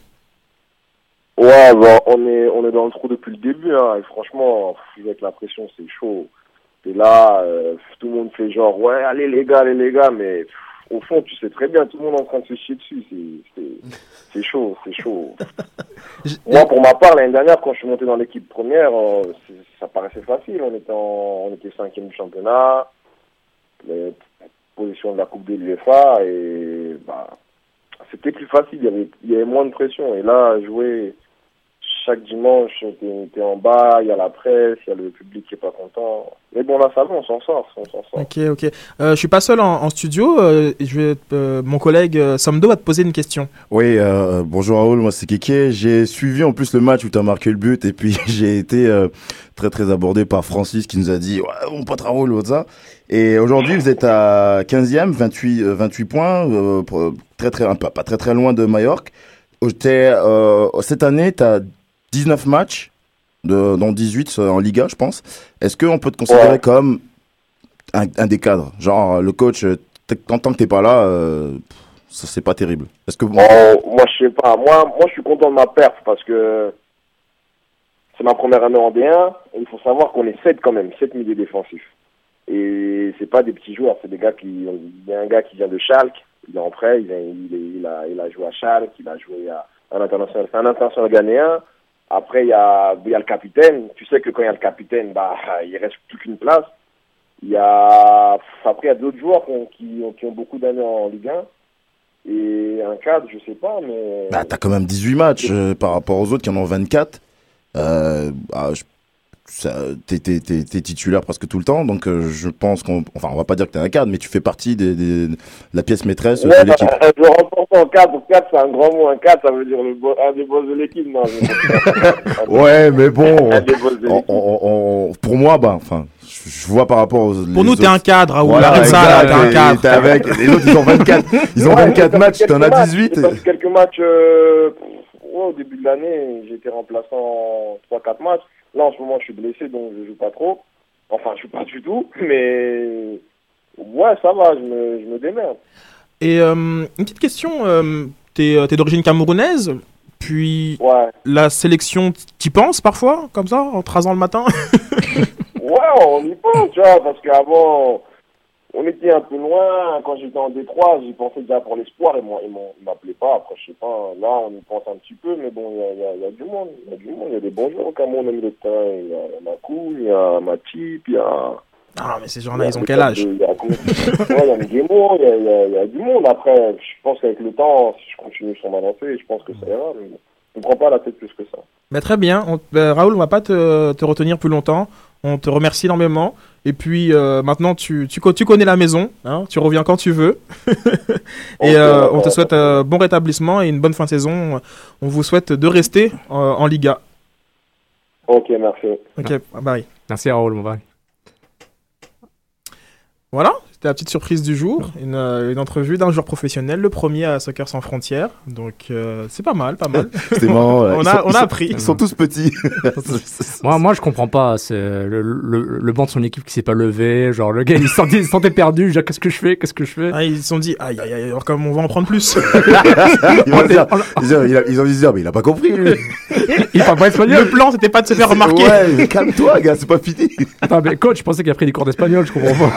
Ouais, bon, on est, on est dans le trou depuis le début, hein, et franchement, avec la pression, c'est chaud. Et là, euh, tout le monde fait genre, ouais, allez les gars, allez les gars, mais pff, au fond, tu sais très bien, tout le monde est en train de se chier dessus, c'est, chaud, c'est chaud. Moi, pour ma part, l'année dernière, quand je suis monté dans l'équipe première, euh, ça paraissait facile, on était en, on était cinquième du championnat, les position de la Coupe de l'UEFA, et bah, c'était plus facile, il y, avait, il y avait moins de pression. Et là, jouer chaque dimanche, t'es en bas, il y a la presse, il y a le public qui est pas content. Mais bon, là, ça va, on s'en sort, on s'en sort. Ok, ok. Euh, je suis pas seul en, en studio. euh, et je vais, euh, mon collègue euh, Samdo va te poser une question. Oui, euh, bonjour Raoul, moi c'est Kéké. J'ai suivi en plus le match où tu as marqué le but et puis j'ai été euh, très très abordé par Francis qui nous a dit ouais, mon pote Raoul, ou ça. Et aujourd'hui vous êtes à 15e, 28, euh, 28 points, euh, très très pas, pas très très loin de Majorque. Cette année, tu as 19 matchs, de, dont 18 en Liga, je pense. Est-ce qu'on peut te considérer Ouais. comme un, un des cadres? Genre le coach, euh, tant que t'es pas là, euh, c'est pas terrible. Est-ce que Oh, moi, je sais pas. Moi, moi, je suis content de ma perte parce que première année en D1, et il faut savoir qu'on est 7 quand même, 7 milieux défensifs. Et c'est pas des petits joueurs, c'est des gars qui. Il y a un gars qui vient de Schalke, il est en prêt, il, est- il, est- il a, il a joué à Schalke, il a joué à un international, c'est un international ghanéen. Après, il y, a, y a le capitaine. Tu sais que quand il y a le capitaine, bah, il reste plus qu'une place. Il y a, après, il y a d'autres joueurs qui ont, beaucoup d'années en Ligue 1. Et un cadre, je sais pas, mais. Bah, t'as quand même 18 matchs euh, par rapport aux autres qui en ont 24. Euh, ah, je- t'es, t'es, t'es, t'es titulaire presque tout le temps, donc euh, je pense qu'on, enfin, on va pas dire que t'es un cadre, mais tu fais partie des, des- de la pièce maîtresse Ouais, de l'équipe. bah, je remporte en 4. 4, c'est un grand mot. Un 4, ça veut dire le bo- un des boss de l'équipe. Non, je- Ouais, mais bon, Un des boss de on- l'équipe. on- on- pour moi, bah, enfin, je vois par rapport aux. Pour nous, t'es un cadre, Raoul. Voilà, Arrête ça, t'es un et cadre. t'es avec, les autres, ils ont 24, ils ont Ouais, 24 j'ai matchs, t'en as quelques 18. matchs, J'ai passé quelques matchs euh, ouais, au début de l'année. Été remplaçant en 3-4 matchs. Là, en ce moment, je suis blessé, donc je joue pas trop. Enfin, je joue pas du tout. Mais ouais, ça va, je me, je me démerde. Et euh, une petite question, euh, t'es euh, t'es d'origine camerounaise, puis la sélection, t'y penses parfois, comme ça, en te rasant le matin? Ouais, on y pense, tu vois, parce qu'avant, on était un peu loin. Quand j'étais en Détroit, j'y pensais déjà pour l'espoir. Ils m'ont- ils ils m'appelaient pas. Après, je sais pas, là, on y pense un petit peu, mais bon, il y a, y a- y a du monde. Il y a du monde. Il y a des bons joueurs au Cameroun milieu de terrain. Il y a Makou, il y a Matip, il y a. Ah, mais ces gens-là, ils ont quel âge Il y a, ouais, il y a il y a, du monde. Après, je pense qu'avec le temps, si je continue sur ma lancée, je pense que ça ira. Mais je ne prends pas la tête plus que ça. Bah, Très bien. On- bah, Raoul, on va pas te, te retenir plus longtemps. On te remercie énormément. Et puis euh, maintenant, tu, tu, co- tu connais la maison. hein, tu reviens quand tu veux. et euh, on te souhaite euh, bon rétablissement et une bonne fin de saison. On vous souhaite de rester euh, en Liga. Ok, merci. Ok, bye. Merci Raoul, mon bye. Voilà, c'était la petite surprise du jour. Une, euh, une entrevue d'un joueur professionnel, le premier à Soccer sans frontières. Donc euh, c'est pas mal, pas mal. C'était marrant. ouais. on Ils a, sont- on a sont- appris. Ils sont tous petits. moi, moi, je comprends pas. C'est le, le, le banc de son équipe qui s'est pas levé. Genre, le gars, il se sentait, sentait perdu. Genre, qu'est-ce que je fais Qu'est-ce que je fais? Ah, ils se sont dit, aïe, aïe, aïe, alors comme on va en prendre plus. Ils vont dire- ils ont- ils ont dit, ah, mais il a pas compris, lui. Il parle pas espagnol. Le plan, c'était pas de se faire remarquer. Ouais, calme-toi, gars, c'est pas fini. Attends, mais coach, je pensais qu'il a pris des cours d'espagnol. Je comprends pas.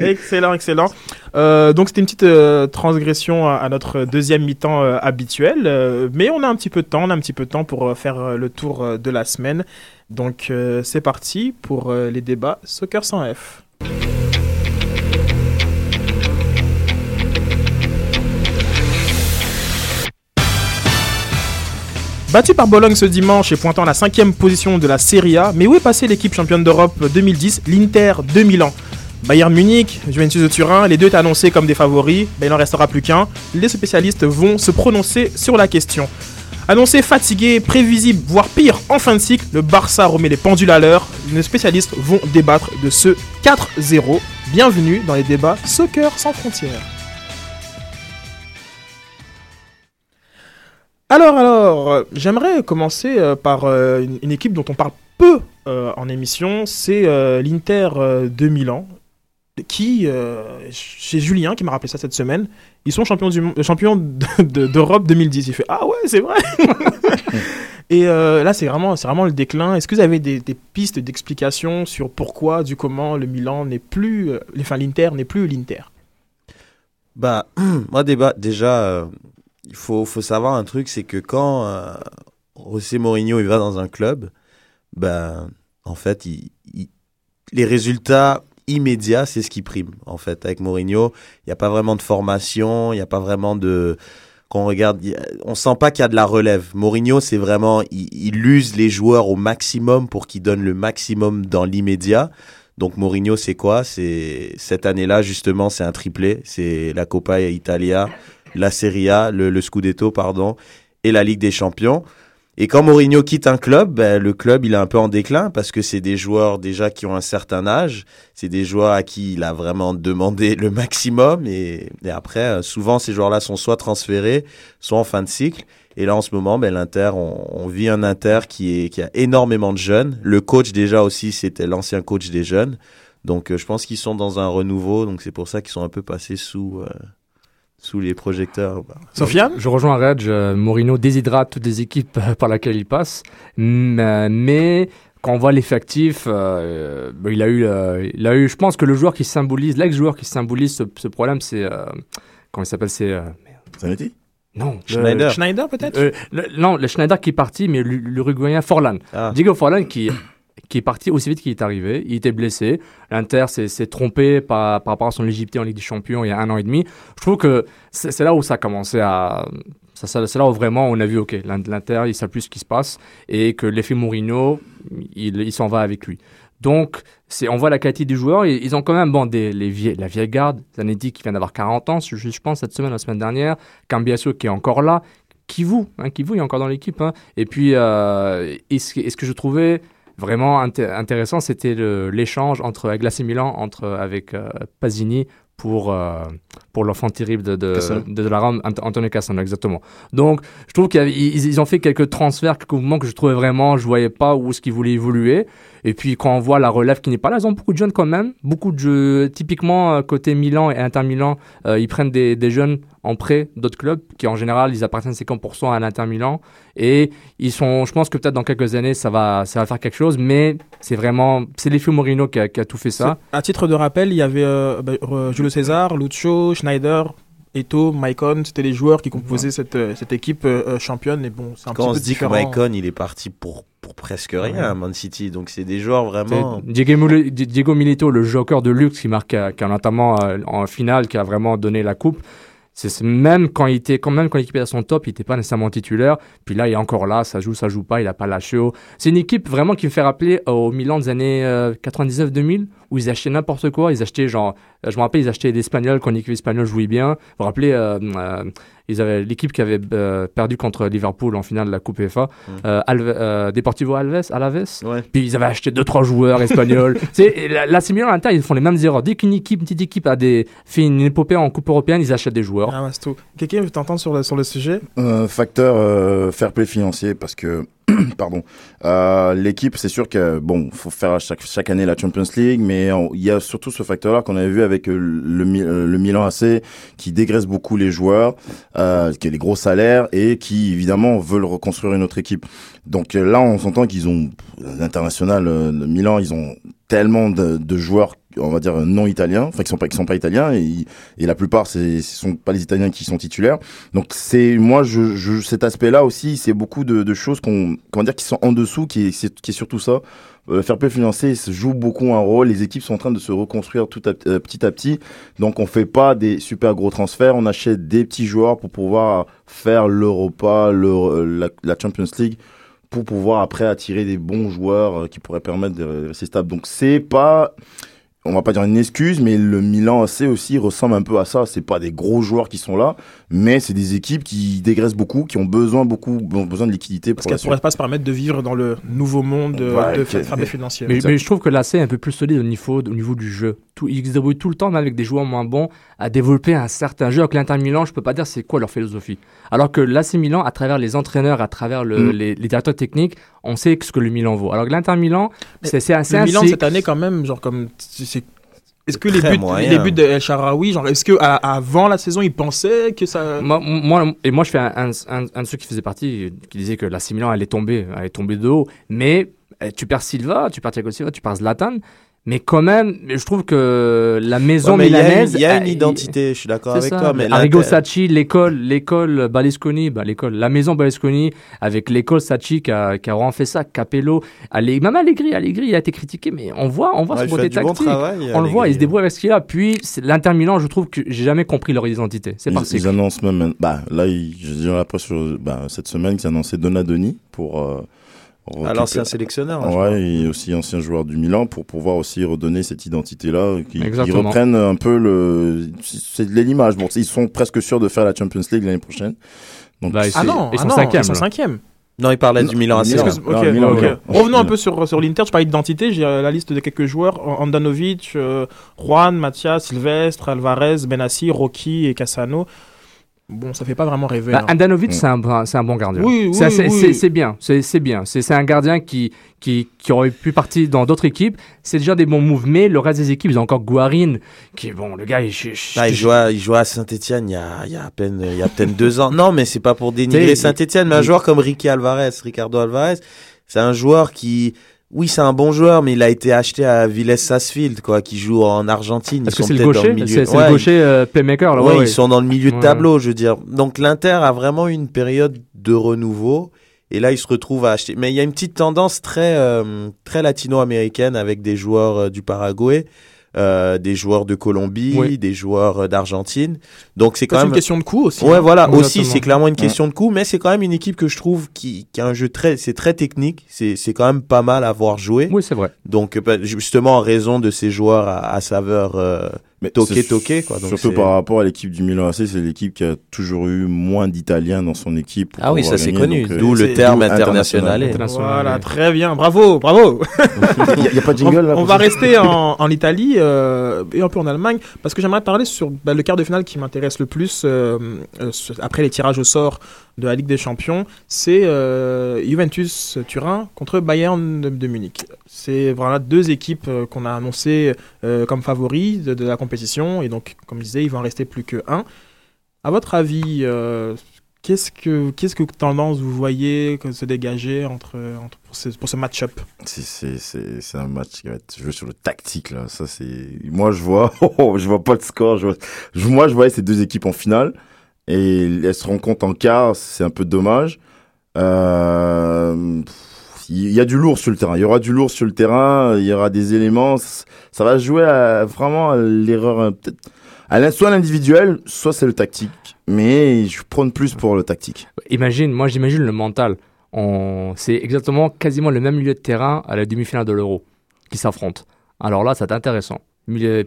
excellent, excellent. Euh, donc c'était une petite euh, transgression à, notre deuxième mi-temps euh, habituel, mais on a un petit peu de temps, on a un petit peu de temps pour faire le tour de la semaine. Donc c'est parti pour les débats Soccer sans F. Battu par Bologne ce dimanche et pointant la cinquième position de la Serie A, mais où est passée l'équipe championne d'Europe 2010, l'Inter de Milan? Bayern Munich, Juventus de Turin, les deux étaient annoncés comme des favoris, il n'en restera plus qu'un. Les spécialistes vont se prononcer sur la question. Annoncé fatigué, prévisible, voire pire en fin de cycle, le Barça remet les pendules à l'heure. Les spécialistes vont débattre de ce 4-0. Bienvenue dans les débats Soccer sans frontières. Alors, alors, j'aimerais commencer euh, par euh, une, une équipe dont on parle peu euh, en émission, c'est l'Inter de Milan, qui, euh, chez Julien, qui m'a rappelé ça cette semaine, ils sont champions euh, champions de- de- d'Europe 2010. Il fait Ah ouais, c'est vrai Et euh, là, c'est vraiment, c'est vraiment le déclin. Est-ce que vous avez des, des pistes d'explication sur pourquoi, du comment, le Milan n'est plus, euh, enfin l'Inter n'est plus l'Inter? Bah, moi, débat, déjà, euh, il faut, faut savoir un truc, c'est que quand euh, José Mourinho il va dans un club, ben, en fait, il, il- les résultats immédiats, c'est ce qui prime. En fait, avec Mourinho, il n'y a pas vraiment de formation, il n'y a pas vraiment de. Quand on regarde, on sent pas qu'il y a de la relève. Mourinho, c'est vraiment, il, use les joueurs au maximum pour qu'ils donnent le maximum dans l'immédiat. Donc Mourinho, c'est quoi? C'est cette année-là justement, c'est un triplé. C'est la Coppa Italia, la Serie A, le Scudetto, pardon, et la Ligue des Champions. Et quand Mourinho quitte un club, ben, le club il est un peu en déclin parce que c'est des joueurs déjà qui ont un certain âge, c'est des joueurs à qui il a vraiment demandé le maximum et, après euh, souvent ces joueurs-là sont soit transférés, soit en fin de cycle. Et là en ce moment, ben, l'Inter, on, on vit un Inter qui est qui a énormément de jeunes. Le coach déjà aussi c'était l'ancien coach des jeunes, donc euh, je pense qu'ils sont dans un renouveau, donc c'est pour ça qu'ils sont un peu passés sous euh, sous les projecteurs. Sofiane Je rejoins Reg. euh, Mourinho déshydrate toutes les équipes euh, par lesquelles il passe. Euh, Mais quand on voit l'effectif, euh, bah, il a eu, euh, il a eu, je pense que le joueur qui symbolise, l'ex-joueur qui symbolise ce, ce problème, c'est euh, comment il s'appelle, c'est euh, Zanetti? Non, Schneider. peut-être? Euh, non, le Schneider qui est parti, mais l'U- l'Uruguayen Forlan. Ah. Diego Forlan qui, qui est parti aussi vite qu'il est arrivé. Il était blessé. L'Inter s'est trompé par, rapport à son légitimité en Ligue des Champions il y a un an et demi. Je trouve que c'est là où ça a commencé à. C'est là où vraiment on a vu, OK, l'In- l'Inter, il sait plus ce qui se passe et que l'effet Mourinho, il, s'en va avec lui. Donc, on voit la qualité du joueur. et Ils ont quand même bon, des, les vieilles, la vieille garde. Zanetti qui vient d'avoir 40 ans, je, pense, cette semaine, la semaine dernière. Cambiasso qui est encore là. Kivu, hein, Kivu il est encore dans l'équipe. hein. Et puis, euh, et ce, et ce que je trouvais vraiment inté- intéressant, c'était l'échange entre l'AC Milan, entre, avec euh, Pasini pour, euh, pour l'enfant terrible de, de, de, de la Rome, Ant- Antonio Cassano, exactement. Donc, je trouve qu'ils ils, ils ont fait quelques transferts, quelques mouvements que je trouvais vraiment, je voyais pas où est-ce qu'ils voulaient évoluer. Et puis, quand on voit la relève qui n'est pas là, ils ont beaucoup de jeunes quand même. Beaucoup de jeux, typiquement, euh, côté Milan et Inter Milan, euh, ils prennent des, des jeunes en prêt d'autres clubs qui, en général, ils appartiennent 50% à l'Inter Milan. Et ils sont, je pense que peut-être dans quelques années, ça va, ça va faire quelque chose, mais c'est vraiment, c'est l'effet Morino qui a, qui a tout fait ça. À titre de rappel, il y avait euh, bah, euh, Julio César, Lucio, Schneider, Eto, Maicon. C'était les joueurs qui composaient cette, euh, cette équipe euh, euh, championne. Et bon, c'est un Quand petit on peu se dit différent. que Maicon, il est parti pour, pour presque rien à Man City. Donc, c'est des joueurs vraiment. Diego, Milito, le joker de luxe qui marque, qui a notamment euh, en finale, qui a vraiment donné la coupe. C'est même quand il était, quand même quand l'équipe était à son top, il n'était pas nécessairement titulaire. Puis là, il est encore là, ça joue, ça joue pas, il a pas lâché. C'est une équipe vraiment qui me fait rappeler au Milan des années euh, 99-2000 où ils achetaient n'importe quoi. Ils achetaient genre, euh, je me rappelle, ils achetaient des Espagnols quand l'équipe espagnole jouait bien. Vous vous rappelez, euh, euh, ils avaient l'équipe qui avait euh, perdu contre Liverpool en finale de la Coupe UEFA, euh, Alve- euh, Deportivo Alves, Alaves. Puis ils avaient acheté deux trois joueurs espagnols. c'est la, la Milan, l'Inter, ils font les mêmes erreurs. Dès qu'une équipe, une petite équipe a des, fait une épopée en Coupe européenne, ils achètent des joueurs. Ah, Mastou. Quelqu'un veut t'entendre sur le, sur le sujet? Euh, facteur euh, fair play financier parce que pardon. Euh, l'équipe c'est sûr que bon faut faire chaque année la Champions League mais il y a surtout ce facteur là qu'on avait vu avec euh, euh, le Milan AC qui dégraisse beaucoup les joueurs qui a les gros salaires et qui évidemment veulent reconstruire une autre équipe. Donc là on s'entend qu'ils ont l'international le Milan ils ont tellement de, de joueurs on va dire non italiens enfin qui sont pas qui sont pas italiens et, et la plupart c'est ce sont pas les italiens qui sont titulaires. Donc c'est moi je, je cet aspect là aussi c'est beaucoup de, de choses qu'on comment dire qui sont en dessous qui est qui est surtout ça. Euh, fair play financier joue beaucoup un rôle les équipes sont en train de se reconstruire tout à, euh, petit à petit. Donc on fait pas des super gros transferts on achète des petits joueurs pour pouvoir faire l'Europa le, la, la Champions League pour pouvoir après attirer des bons joueurs euh, qui pourraient permettre de rester stable. Donc c'est pas, on va pas dire une excuse, mais le Milan AC aussi ressemble un peu à ça. C'est pas des gros joueurs qui sont là, mais c'est des équipes qui dégraissent beaucoup, qui ont besoin beaucoup, ont besoin de liquidité Parce pour la qu'elle pourrait suite. pas se permettre de vivre dans le nouveau monde euh, Ouais, de fair financier. Mais, mais je trouve que l'AC est un peu plus solide au niveau, au niveau du jeu. Tout, ils se débrouillent tout le temps, même avec des joueurs moins bons, à développer un certain jeu. Avec l'Inter Milan, je peux pas dire c'est quoi leur philosophie. Alors que l'AC Milan, à travers les entraîneurs, à travers le- Mm. les, les directeurs techniques, on sait ce que le Milan vaut. Alors que l'Inter Milan, c'est c'est assez Le Milan cette année quand même, genre comme est-ce que les buts, moyen. les buts de El Sharawi, genre est-ce que à- avant la saison ils pensaient que ça Moi, moi, et moi, je fais un, un, un- un de ceux qui faisait partie, qui disait que la Milan allait tomber, allait tomber de haut. Mais eh, tu perds Silva, tu perds Thiago Silva, tu perds Zlatan. Mais quand même, je trouve que la maison Ouais, mais il y a une- milanaise. il y a une identité, je suis d'accord avec ça. toi, mais Arrigo Sacchi, l'école, l'école Berlusconi, bah, l'école, la maison Berlusconi, avec l'école Sacchi qui a, qui a vraiment fait ça, Capello, même Allegri, Allegri, il a été critiqué, mais on voit, on voit Ouais, ce côté du bon tactique. travail, on le voit, il se débrouille avec ce qu'il a. Puis, l'Inter Milan, je trouve que j'ai jamais compris leur identité. C'est Ils, parti. ils annoncent même, bah là, ils, dirais après sur, bah, cette semaine, ils annonçaient Donadoni pour. Euh, Ah, l'ancien sélectionneur, hein, ouais, et aussi ancien joueur du Milan pour pouvoir aussi redonner cette identité-là, qui, qui reprennent un peu le, c'est l'image. Bon, ils sont presque sûrs de faire la Champions League l'année prochaine. Donc, Bah, Ah c'est- non, ah non, ils sont cinquième. Non, il parlait du Milan AC. Excuse- Ah, ok, Milan, ok. Milan. Revenons un peu sur, sur l'Inter. Je parlais d'identité. J'ai euh, la liste de quelques joueurs Andanovic, euh, Juan, Mathias, Silvestre, Alvarez, Benassi, Rocky et Cassano. Bon, ça fait pas vraiment rêver. Bah, hein. Andanovic, c'est un, bon- c'est un bon gardien. Oui, C'est- oui, c'est, oui. c'est- c'est bien, c'est, c'est bien. C'est, c'est un gardien qui, qui, qui aurait pu partir dans d'autres équipes. C'est déjà des bons moves, mais le reste des équipes, ils ont encore Guarin, qui est bon, le gars, il, je- je- Ah, il, jouait à, il jouait à Saint-Etienne il y a, il y a à peine, il y a peut-être deux ans. Non, mais c'est pas pour dénigrer Saint-Etienne, mais un joueur comme Ricky Alvarez, Ricardo Alvarez, c'est un joueur qui, Oui, c'est un bon joueur, mais il a été acheté à Villesse Sarsfield, quoi, qui joue en Argentine. Est-ce que c'est le gaucher milieu- C'est Ouais, le gaucher euh, playmaker là. Ouais, ouais, ouais. ils sont dans le milieu de tableau, je veux dire. Donc l'Inter a vraiment eu une période de renouveau. Et là, ils se retrouvent à acheter. Mais il y a une petite tendance très, euh, très latino-américaine avec des joueurs euh, du Paraguay, euh, des joueurs de Colombie, Oui. des joueurs euh, d'Argentine. Donc c'est quand même une question de coût aussi, Ouais, hein. voilà. Aussi, c'est clairement une Ouais. question de coût, mais c'est quand même une équipe que je trouve qui, qui a un jeu très, c'est très technique. C'est, c'est quand même pas mal à voir jouer. Oui, c'est vrai. Donc, euh, bah, justement, en raison de ces joueurs à, à saveur euh, toqué toqué quoi. Donc, Surtout par rapport à l'équipe du Milan AC, c'est l'équipe qui a toujours eu moins d'Italiens dans son équipe. Ah oui, ça, c'est connu. euh, D'où le terme d'où internationalé. Voilà, très bien, bravo, bravo. Il y y a pas de jingle, on, là, On va rester en, en Italie euh, et un peu en Allemagne parce que j'aimerais parler sur bah, le quart de finale qui m'intéresse le plus euh, euh, après les tirages au sort de la Ligue des Champions, c'est euh, Juventus Turin contre Bayern de, Munich. C'est voilà deux équipes euh, qu'on a annoncées euh, comme favoris de, la compétition et donc comme je disais, il va en rester plus que un. À votre avis, qu'est-ce que qu'est-ce que tendance vous voyez se dégager entre, pour ce, match-up? C'est- un match qui va être joué sur le tactique là. Ça c'est. Moi je vois, je vois pas de score. Je vois... Moi je voyais ces deux équipes en finale et elles se rencontrent en quart. C'est un peu dommage. Euh... Il y a du lourd sur le terrain. Il y aura du lourd sur le terrain. Il y aura des éléments. Ça va jouer vraiment à l'erreur euh, peut-être. À soit l'individuel, soit c'est le tactique. Mais je prône plus pour le tactique. Imagine, moi j'imagine le mental. C'est exactement quasiment le même milieu de terrain à la demi-finale de l'Euro qui s'affrontent. Alors là, c'est intéressant.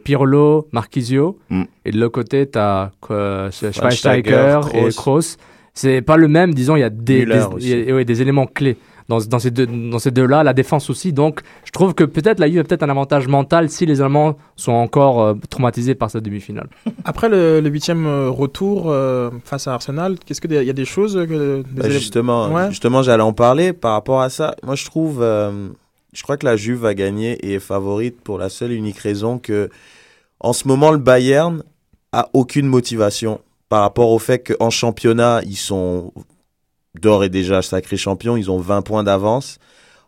Pirlo, Marquisio, Mm. et de l'autre côté, tu as Schweinsteiger, Schweinsteiger et Kroos. C'est pas le même, disons, il y a des, Müller des- aussi. il y a- ouais, des éléments clés dans, dans ces deux, dans ces deux-là, la défense aussi. Donc, je trouve que peut-être la Juve a peut-être un avantage mental si les Allemands sont encore euh, traumatisés par cette demi-finale. Après le le huitième euh, retour euh, face à Arsenal, qu'est-ce qu'il y a des choses que des Bah, justement, Ouais. justement, j'allais en parler par rapport à ça. Moi, je trouve, euh, je crois que la Juve va gagner et est favorite pour la seule et unique raison que, en ce moment, le Bayern a aucune motivation par rapport au fait qu'en championnat, ils sont d'ores et déjà sacrés champions. Ils ont 20 points d'avance.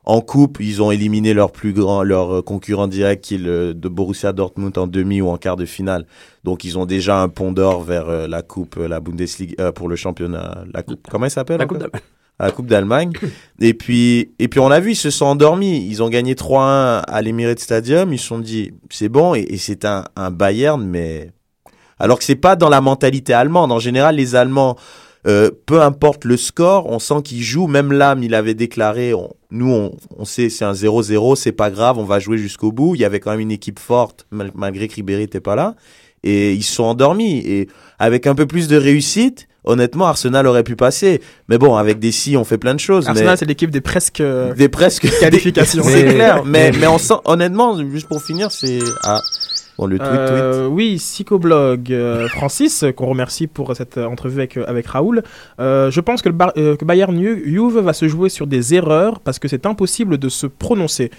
En coupe, ils ont éliminé leur plus grand, leur euh, concurrent direct qui est le de Borussia Dortmund en demi ou en quart de finale. Donc ils ont déjà un pont d'or vers euh, la coupe, euh, la Bundesliga euh, pour le championnat. La coupe, comment elle s'appelle La Coupe d'Allemagne. À la Coupe d'Allemagne. et puis, et puis on l'a vu, ils se sont endormis. Ils ont gagné 3-1 à l'Emirates Stadium. Ils se sont dit, c'est bon. Et, et c'est un, un Bayern, mais alors que c'est pas dans la mentalité allemande. En général, les Allemands, euh, peu importe le score, on sent qu'ils jouent. Même l'âme, il avait déclaré, on- nous, on, on sait, c'est un 0-0, c'est pas grave, on va jouer jusqu'au bout. Il y avait quand même une équipe forte, mal- malgré que Ribéry était pas là. Et ils se sont endormis. Et avec un peu plus de réussite, honnêtement, Arsenal aurait pu passer. Mais bon, avec des si, on fait plein de choses. Arsenal, mais... c'est l'équipe des presque euh, Des presque qualifications. c'est clair. Mais, mais on sent, honnêtement, juste pour finir, c'est. Ah, bon, le tweet, tweet. Euh, oui, Psychoblog euh, Francis, qu'on remercie pour cette entrevue avec, avec Raoul. Euh, je pense que, le Bar- que Bayern Ju- Juve va se jouer sur des erreurs parce que c'est impossible de se prononcer.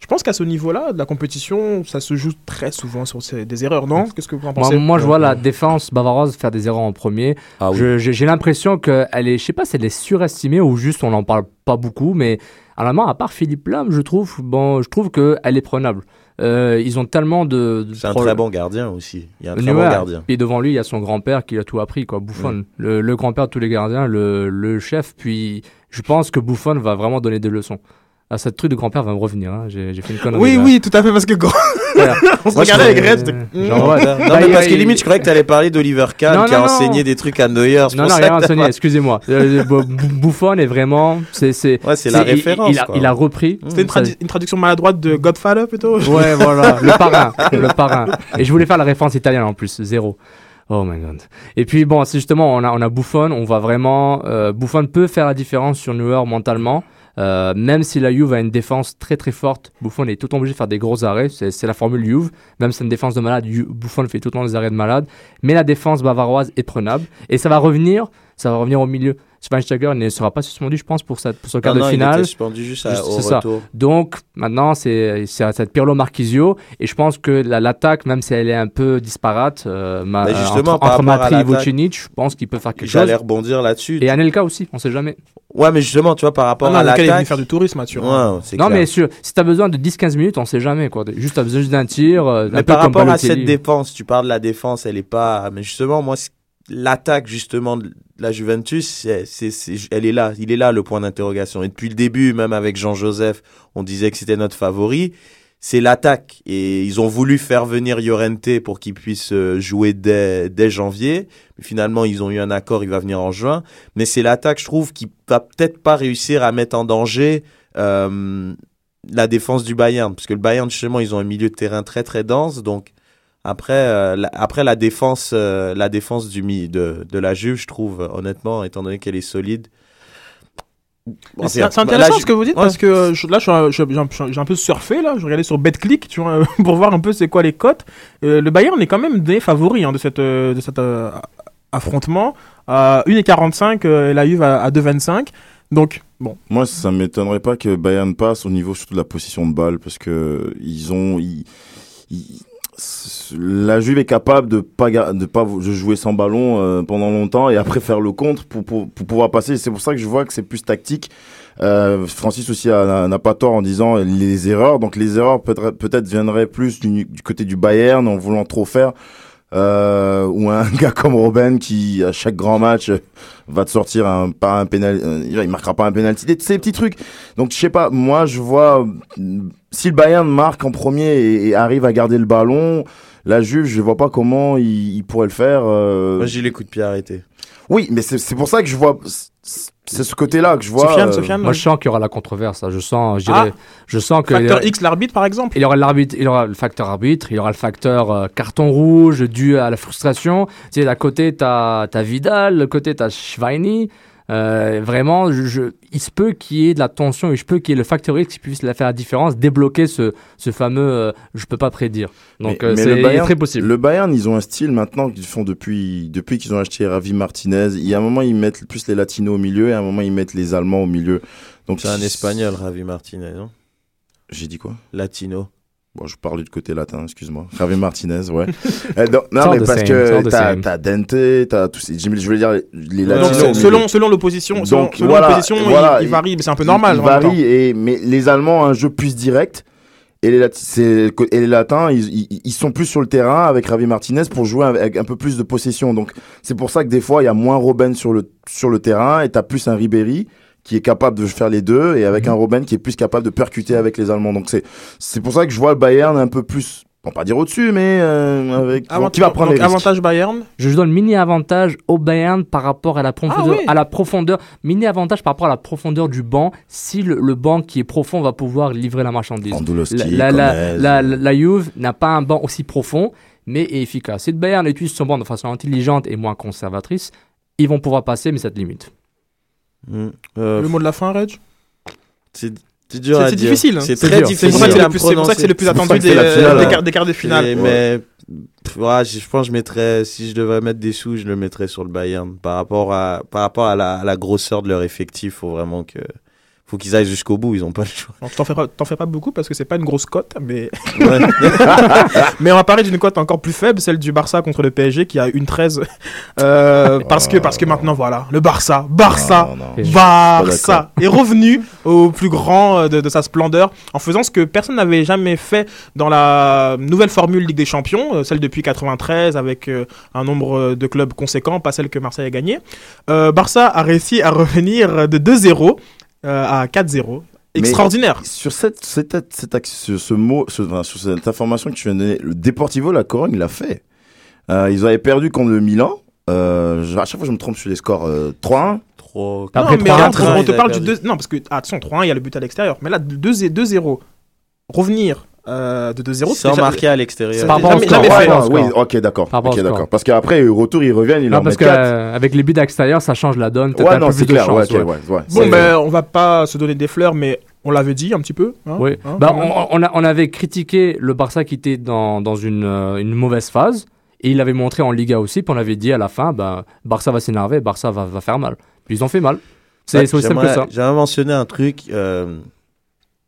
Je pense qu'à ce niveau-là de la compétition, ça se joue très souvent sur ces- des erreurs, non? Qu'est-ce que vous en pensez? moi, je vois la défense bavaroise faire des erreurs en premier. Ah oui. J'ai l'impression qu'elle est, je sais pas si elle est surestimée ou juste on n'en parle pas beaucoup, mais à la main, à part Philippe Lam, je trouve, bon, je trouve qu'elle est prenable. Euh, ils ont tellement de. de C'est un très bon gardien aussi. Il y a un très Ouais. bon gardien. Et devant lui, il y a son grand-père qui a tout appris, quoi. Buffon, Mm. le, le grand-père de tous les gardiens, le, le chef. Puis, je pense que Buffon va vraiment donner des leçons. Ah, ce truc de grand-père va me revenir. hein. J'ai j'ai fait une connerie. Oui, là. oui, tout à fait, parce que grand- Voilà. on se Moi, je regardait avec Red. Genre, ouais. Non, Bah, mais parce que limite, je croyais que tu allais parler d'Oliver Kahn Non, qui a non, enseigné des trucs à Neuer. c'est Non, non, rien enseigné, excusez-moi. Euh, Bu- Buffon est vraiment. C'est c'est Ouais, c'est la il- référence, Il, a, quoi. il a repris. C'était une, Ça- tradu- une traduction maladroite de Godfather, plutôt Ouais, voilà, le parrain, le parrain. Et je voulais faire la référence italienne en plus, zéro. Oh my god. Et puis bon, c'est justement, on a, on a Buffon, on va vraiment, euh, Buffon peut faire la différence sur Neuer mentalement. Euh, même si la Juve a une défense très très forte, Buffon est tout le temps obligé de faire des gros arrêts. C'est la formule Juve. Même si c'est une défense de malade, Buffon fait tout le temps des arrêts de malade. Mais la défense bavaroise est prenable. Et ça va revenir ça va revenir au milieu. Schweinsteiger ne sera pas suspendu, je pense, pour, cette, pour ce quart Non, de non, il finale. était suspendu juste à- au c'est ça. retour. Donc maintenant, c'est c'est Pirlo Marquisio et je pense que la- l'attaque, même si elle est un peu disparate, euh, ma- Mais justement, entre, par entre rapport à Matri et l'attaque, Vucinic, je pense qu'il peut faire quelque chose. J'allais rebondir là-dessus. Et Anelka aussi, on sait jamais. Ouais, mais justement, tu vois, par rapport Ah non, à Anelka, il est venu l'attaque. faire du tourisme. Ouais, c'est Non, clair. mais sur- si tu as besoin de 10-15 minutes, on sait jamais. Quoi. Juste, tu as besoin juste d'un tir. euh, un Mais peu par comme rapport à cette défense, tu parles de la défense, elle est pas. Mais justement, moi, c- l'attaque justement de la Juventus, elle est là. Il est là le point d'interrogation. Et depuis le début, même avec Jean-Joseph, on disait que c'était notre favori. C'est l'attaque. Et ils ont voulu faire venir Llorente pour qu'il puisse euh, jouer dès, dès janvier. Mais finalement, ils ont eu un accord, il va venir en juin. Mais c'est l'attaque, je trouve, qui va peut-être pas réussir à mettre en danger euh, la défense du Bayern. Parce que le Bayern, justement, ils ont un milieu de terrain très très dense. Donc, après, euh, la, après la défense, euh, la défense du mi de, de la Juve, je trouve, honnêtement, étant donné qu'elle est solide. C'est intéressant ce que vous dites parce que euh, je- là, je je- j'ai un, peu surfé là. Je regardais sur BetClick, tu vois, pour voir un peu c'est quoi les cotes. Euh, le Bayern est quand même des favoris hein, de cette de cet euh, affrontement. À 1,45 euh, et la Juve à, à 2,25. Donc bon. Moi, ça m'étonnerait pas que Bayern passe au niveau surtout de la position de balle parce que ils ont, ils- ils- la Juve est capable de pas de pas jouer sans ballon euh, pendant longtemps et après faire le contre pour, pour, pour pouvoir passer. C'est pour ça que je vois que c'est plus tactique. Euh, Francis aussi n'a pas tort en disant les erreurs. Donc les erreurs peut-être viendraient plus du côté du Bayern en voulant trop faire. Euh, ou un gars comme Robben qui à chaque grand match euh, va te sortir un pas un pénal euh, il marquera pas un penalty des ces petits trucs. Donc je sais pas moi je vois euh, si le Bayern marque en premier et, et arrive à garder le ballon la Juve je vois pas comment il, il pourrait le faire euh... Moi, j'ai les coups de pied arrêtés. oui mais c'est c'est pour ça que je vois c'est ce côté là que je vois Sofiane, euh, Sofiane, Moi, je sens qu'il y aura la controverse. là. Je sens, je dirais, Ah. je sens que Facteur X, l'arbitre par exemple. Il y aura l'arbitre, il y aura le facteur arbitre, il y aura le facteur euh, carton rouge dû à la frustration. Tu sais, d'un côté t'as as Vidal, de l'autre côté t'as Schweini. Euh, vraiment, je, je- il se peut qu'il y ait de la tension et je peux qu'il y ait le facteur X qui puisse la faire la différence, débloquer ce, ce fameux euh, je peux pas prédire. Donc Mais- euh, mais c'est le il est Bayern- très possible. Le Bayern, ils ont un style maintenant qu'ils font depuis, depuis qu'ils ont acheté Ravi Martinez. Il y a un moment, ils mettent plus les Latinos au milieu et à un moment, ils mettent les Allemands au milieu. Donc C'est un espagnol, Ravi Martinez, non? J'ai dit quoi? Latino. Bon, je parlais du côté latin, excuse-moi. Javier Martinez, ouais. Euh, non, mais the parce same, it's que t'as, Dente, t'as tous ces, je voulais dire les- Donc, latinos. au selon selon l'opposition, selon, Donc, selon voilà, l'opposition, il- voilà, il, varie, mais c'est un peu normal. Il, temps. varie, et, mais les Allemands ont un jeu plus direct. Et les, Lat- c'est- et les Latins, ils, ils, ils sont plus sur le terrain avec Ravi Martinez pour jouer avec un peu plus de possession. Donc, c'est pour ça que des fois, il y a moins Robben sur le, sur le terrain et t'as plus un Ribéry qui est capable de faire les deux et avec un Robben qui est plus capable de percuter avec les Allemands. Donc, c'est, c'est pour ça que je vois le Bayern un peu plus, on pas dire au-dessus, mais euh, avec, Avant- qui va prendre donc, les avantage Bayern. Je donne mini avantage au Bayern par rapport à la profondeur, oui. à la profondeur, mini avantage par rapport à la profondeur du banc. Si le, le banc qui est profond va pouvoir livrer la marchandise. La, la, la, la, la Juve n'a pas un banc aussi profond, mais est efficace. Si le Bayern utilise son banc de façon intelligente et moins conservatrice, ils vont pouvoir passer, mais ça te limite. Mm. Euh, Le mot de la fin, Reg? C'est dur C'est- difficile, hein. C'est très difficile. C'est pour ça que c'est le plus- attendu des, des, quarts- des quarts de finale. Mais ouais, je, pense que je mettrais, si je devrais mettre des sous, je le mettrais sur le Bayern. Par rapport à, par rapport à la, à la grosseur de leur effectif, faut vraiment que, faut qu'ils aillent jusqu'au bout, ils ont pas le choix. T'en fais, pas- t'en fais pas beaucoup parce que c'est pas une grosse cote, mais... Ouais. mais on va parler d'une cote encore plus faible, celle du Barça contre le PSG qui a une 13. Euh, parce, que, parce que maintenant, voilà, le Barça, Barça, Non, non. Barça est revenu au plus grand euh, de, de sa splendeur en faisant ce que personne n'avait jamais fait dans la nouvelle formule Ligue des Champions, euh, celle depuis 93 avec un nombre de clubs conséquent, pas celle que Marseille a gagnée. Euh, Barça a réussi à revenir de 2-0 euh, à 4-0. Mais Extraordinaire. Sur cette, cette, cette, ce, ce mot, ce- enfin, sur cette information que tu viens de donner, le Deportivo La Corogne l'a fait. Euh, ils avaient perdu contre le Milan. Euh, à chaque fois, je me trompe sur les scores. Euh, 3-1. Trop. Après non, mais 3-1, là, très on, te parle du perdu. 2 Non, parce que, ah, attention, 3-1, il y a le but à l'extérieur. Mais là, 2-0. Revenir euh, de 2-0. Sans c'est déjà- marquer à l'extérieur. Par rapport au score. jamais fait. oui, ok, d'accord. Par rapport Ok, au score. d'accord. Parce qu'après, au retour, ils reviennent, ils Non, en parce mettent 4. qu'avec les buts d'extérieur, ça change la donne. Ouais, un non, c'est de clair. Ouais, chance, ouais. ouais, ouais. Bon, mais on va pas se donner des fleurs, mais on l'avait dit un petit peu. hein, Oui. hein, bah, on, on a- on avait critiqué le Barça qui était dans, dans une, euh, une mauvaise phase. Et il l'avait montré en Liga aussi, puis on avait dit à la fin, bah, Barça va s'énerver, Barça va, va faire mal. Puis ils ont fait mal. C'est c'est aussi simple que ça. J'aimerais mentionner un truc euh,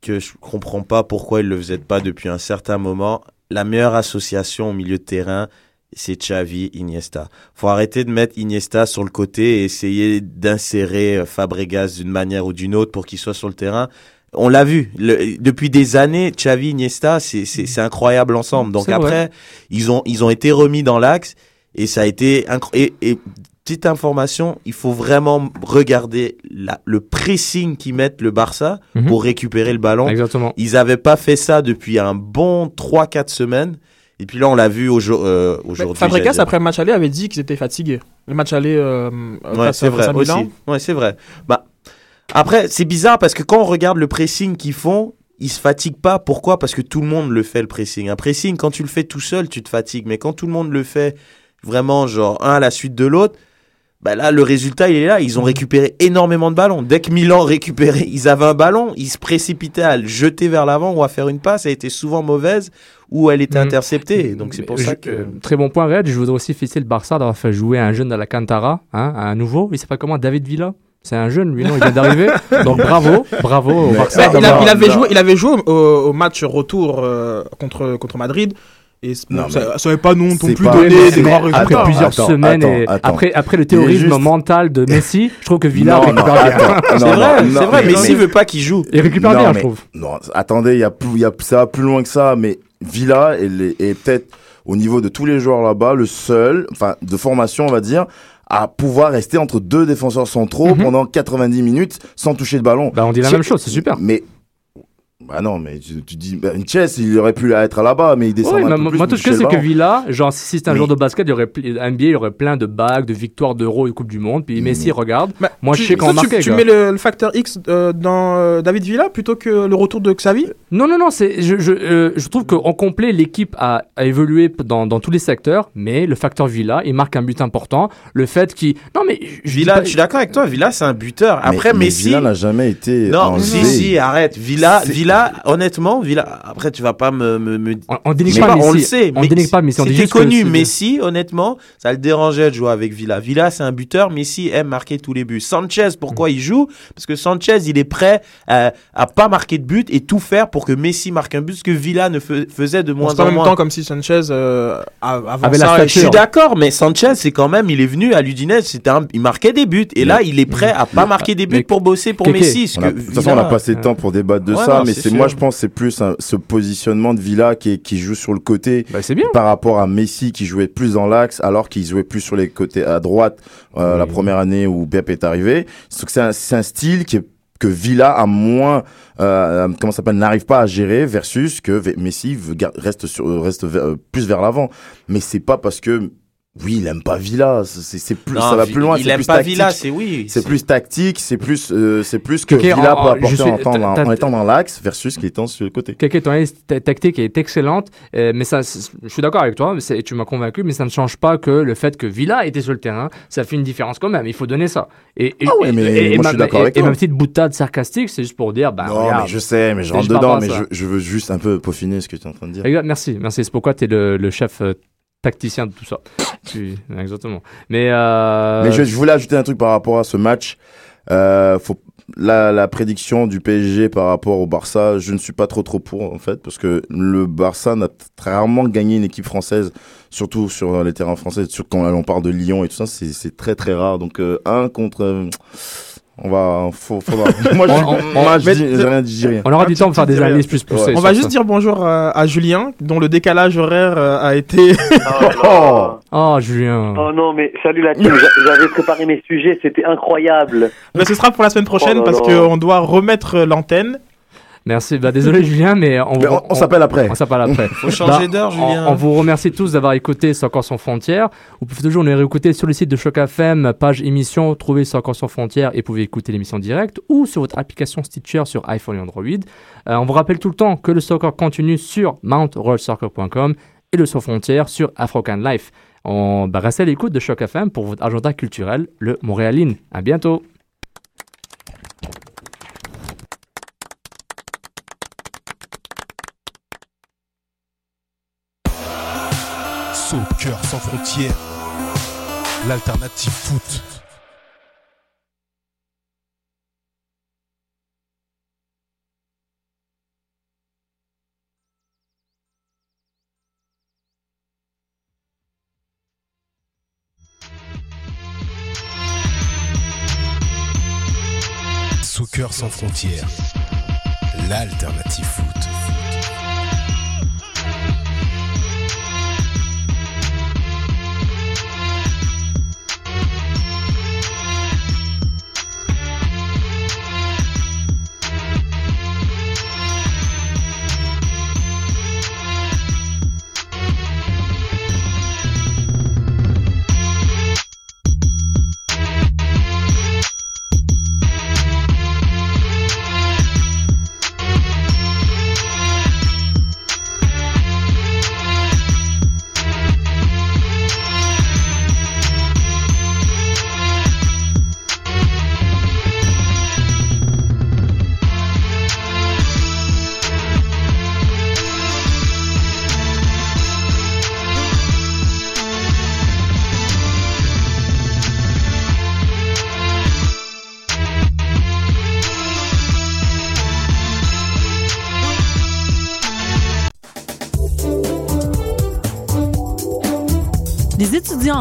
que je comprends pas pourquoi ils le faisaient pas depuis un certain moment. La meilleure association au milieu de terrain, c'est Xavi, Iniesta. Faut arrêter de mettre Iniesta sur le côté et essayer d'insérer euh, Fabregas d'une manière ou d'une autre pour qu'il soit sur le terrain. On l'a vu le- depuis des années, Xavi, Iniesta, c'est incroyable ensemble. Donc après, vrai. ils ont ils ont été remis dans l'axe et ça a été et petite information, il faut vraiment regarder la- le pressing qu'ils mettent le Barça Mhm. pour récupérer le ballon. Exactement. Ils avaient pas fait ça depuis un bon 3-4 semaines. Et puis là, on l'a vu euh, aujourd'hui. Fabregas, j'allais dire. après le match aller, avait dit qu'ils étaient fatigués. Le match aller euh, Ouais, face c'est vrai aussi. Ouais, c'est vrai. Bah, après, c'est bizarre parce que quand on regarde le pressing qu'ils font, ils se fatiguent pas. Pourquoi? Parce que tout le monde le fait le pressing. Un pressing, quand tu le fais tout seul, tu te fatigues. Mais quand tout le monde le fait vraiment, genre un à la suite de l'autre, bah là, le résultat, il est là. Ils ont récupéré énormément de ballons. Dès que Milan récupérait, ils avaient un ballon, ils se précipitaient à le jeter vers l'avant ou à faire une passe. Elle était souvent mauvaise ou elle était Mhm. interceptée. Donc c'est pour Je- ça que. euh, Très bon point, Red. Je voudrais aussi féliciter le Barça d'avoir fait jouer un jeune de la Cantara, hein, un nouveau. Il s'appelle comment? David Villa? C'est un jeune, lui, non? Il vient d'arriver. Donc bravo, bravo au Barça. il, a- d'avoir- il avait joué, il avait joué au, au match retour euh, contre, contre Madrid. Et Non, ça mais ça n'avait pas non, plus pas- donné mais- des mais grands après résultats. Après plusieurs Attends, semaines attends, et attends. après, après le terrorisme juste- mental de Messi, je trouve que Villa Non, récupère bien. C'est vrai, non, c'est vrai. mais- Messi veut pas qu'il joue. Il récupère Non, bien, mais- je trouve. Non, attendez, il y a, plus- il y a, ça va plus loin que ça, mais Villa est, les- est peut-être au niveau de tous les joueurs là-bas le seul, enfin de formation on va dire, à pouvoir rester entre deux défenseurs centraux Mhm. pendant 90 minutes sans toucher le ballon. Bah, on dit la même chose, c'est super. Mais bah non, mais tu, tu dis, bah, une chess, il aurait pu être là-bas, mais il descend Ouais, un mais peu moi, plus moi, tout ce que c'est que. Villa, genre, si c'était un Mais- joueur de basket, il y aurait, NBA, il y aurait plein de bagues, de victoires d'Euro et Coupe du Monde. Puis Messi, regarde. Bah, Moi, tu- je sais tu, marquait. tu gars. mets le, le facteur X euh, dans euh, David Villa plutôt que le retour de Xavi? Non, non, non, c'est, je, je, euh, je trouve qu'en complet, l'équipe a, a évolué dans, dans tous les secteurs, mais le facteur Villa, il marque un but important. Le fait qu'il. Non, mais. je Villa, pas- je suis d'accord avec toi. Villa, c'est un buteur. Après, mais Messi. Villa n'a jamais été. Non, enlevé. si, si, arrête. Villa, C'est- Villa, honnêtement, Villa. Après, tu vas pas me. me, me- On, on dénigre pas pas, Messi. on le sait. On dénigre pas Messi. On C'était connu. Messi, honnêtement, ça le dérangeait de jouer avec Villa. Villa, c'est un buteur. Messi aime marquer tous les buts. Sanchez, pourquoi il joue? Parce que Sanchez, il est prêt à, à pas marquer de but et tout faire pour que Messi marque un but, ce que Villa ne faisait de moins C'est en en même moins. temps comme si Sanchez, euh, a- avant Avait la ça, stature. Je suis d'accord, mais Sanchez, c'est quand même, il est venu à l'Udinese, c'était un- il marquait des buts, et là, il est prêt à pas marquer des buts mais- pour bosser pour Messi. a- de toute façon, on n'a Villa- pas assez de temps pour débattre de Ouais, ça, non, mais c'est moi, je pense, que c'est plus un- ce positionnement de Villa qui, joue sur le côté Bah, bien. par rapport à Messi qui jouait plus dans l'axe, alors qu'il jouait plus sur les côtés à droite euh, la première année où Pep est arrivé. C'est un, style qui est- que Villa a moins, euh, comment ça s'appelle, n'arrive pas à gérer versus que Messi reste sur, euh, reste euh, plus vers l'avant. Mais c'est pas parce que oui, il aime pas Villa, c'est c'est plus, Non, ça va plus loin. Il c'est aime plus pas tactique. Villa, c'est oui. C'est plus tactique, c'est plus, euh, c'est plus que Villa en- peut apporter je suis- en, étant dans- t'as- en étant dans l'axe versus qu'il étant sur le côté. Quelqu'un, ton analyse tactique est excellente, euh, mais ça, je suis d'accord avec toi, mais et tu m'as convaincu, mais ça ne change pas que le fait que Villa était sur le terrain, ça fait une différence quand même. Il faut donner ça. Et, et- Ah ouais, mais et- et moi, je ma- suis d'accord et- avec Et toi. ma petite boutade sarcastique, c'est juste pour dire, bah, non, regarde. mais je sais, mais je rentre dedans, mais je, je veux juste un peu peaufiner ce que tu es en train de dire. Merci, merci. C'est pourquoi tu es le, le chef euh, tacticien de tout ça. Exactement. Mais, euh, Mais je, je voulais ajouter un truc par rapport à ce match. Euh, faut, la, la prédiction du PSG par rapport au Barça, je ne suis pas trop trop pour en fait, parce que le Barça n'a très rarement gagné une équipe française, surtout sur les terrains français, surtout quand on parle de Lyon et tout ça, c'est très très rare. Donc euh, un contre, on va, faut, faudra. moi, je, On- on- moi, je mais- dis, j'ai rien dit, j'ai rien. on aura du temps pour faire des analyses plus poussées. Ouais. On va ça. juste dire bonjour à, à Julien, dont le décalage horaire euh, a été. Oh Oh, Julien. Oh non, mais salut la team, J'a- j'avais préparé mes sujets, c'était incroyable. Mais ce sera pour la semaine prochaine Oh parce qu'on doit remettre l'antenne. Merci. Bah, désolé, Julien, mais on, Mais on- on s'appelle après. On s'appelle après. Faut changer d'heure, on- Julien. On, vous remercie tous d'avoir écouté C'est encore sans frontières. Vous pouvez toujours nous réécouter sur le site de Choc FM, page émission, trouver C'est encore sans frontières et vous pouvez écouter l'émission directe ou sur votre application Stitcher sur iPhone et Android. Euh, on vous rappelle tout le temps que le soccer continue sur mountrollsoccer.com et le sans frontières sur Afrocan Life. On bah, restez à l'écoute de Choc FM pour votre agenda culturel, le Montréaline. À bientôt. Soccer sans frontières, l'alternative foot. Soccer sans frontières, l'alternative foot.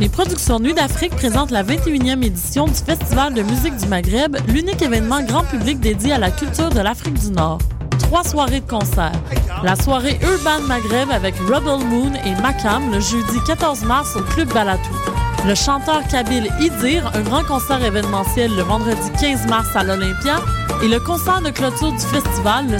Les productions Nuit d'Afrique présentent la 21e édition du Festival de musique du Maghreb, l'unique événement grand public dédié à la culture de l'Afrique du Nord. Trois soirées de concert. La soirée Urban Maghreb avec Rebel Moon et Makam le jeudi 14 mars au Club Balatou. Le chanteur kabyle Idir, un grand concert événementiel le vendredi 15 mars à l'Olympia et le concert de clôture du festival le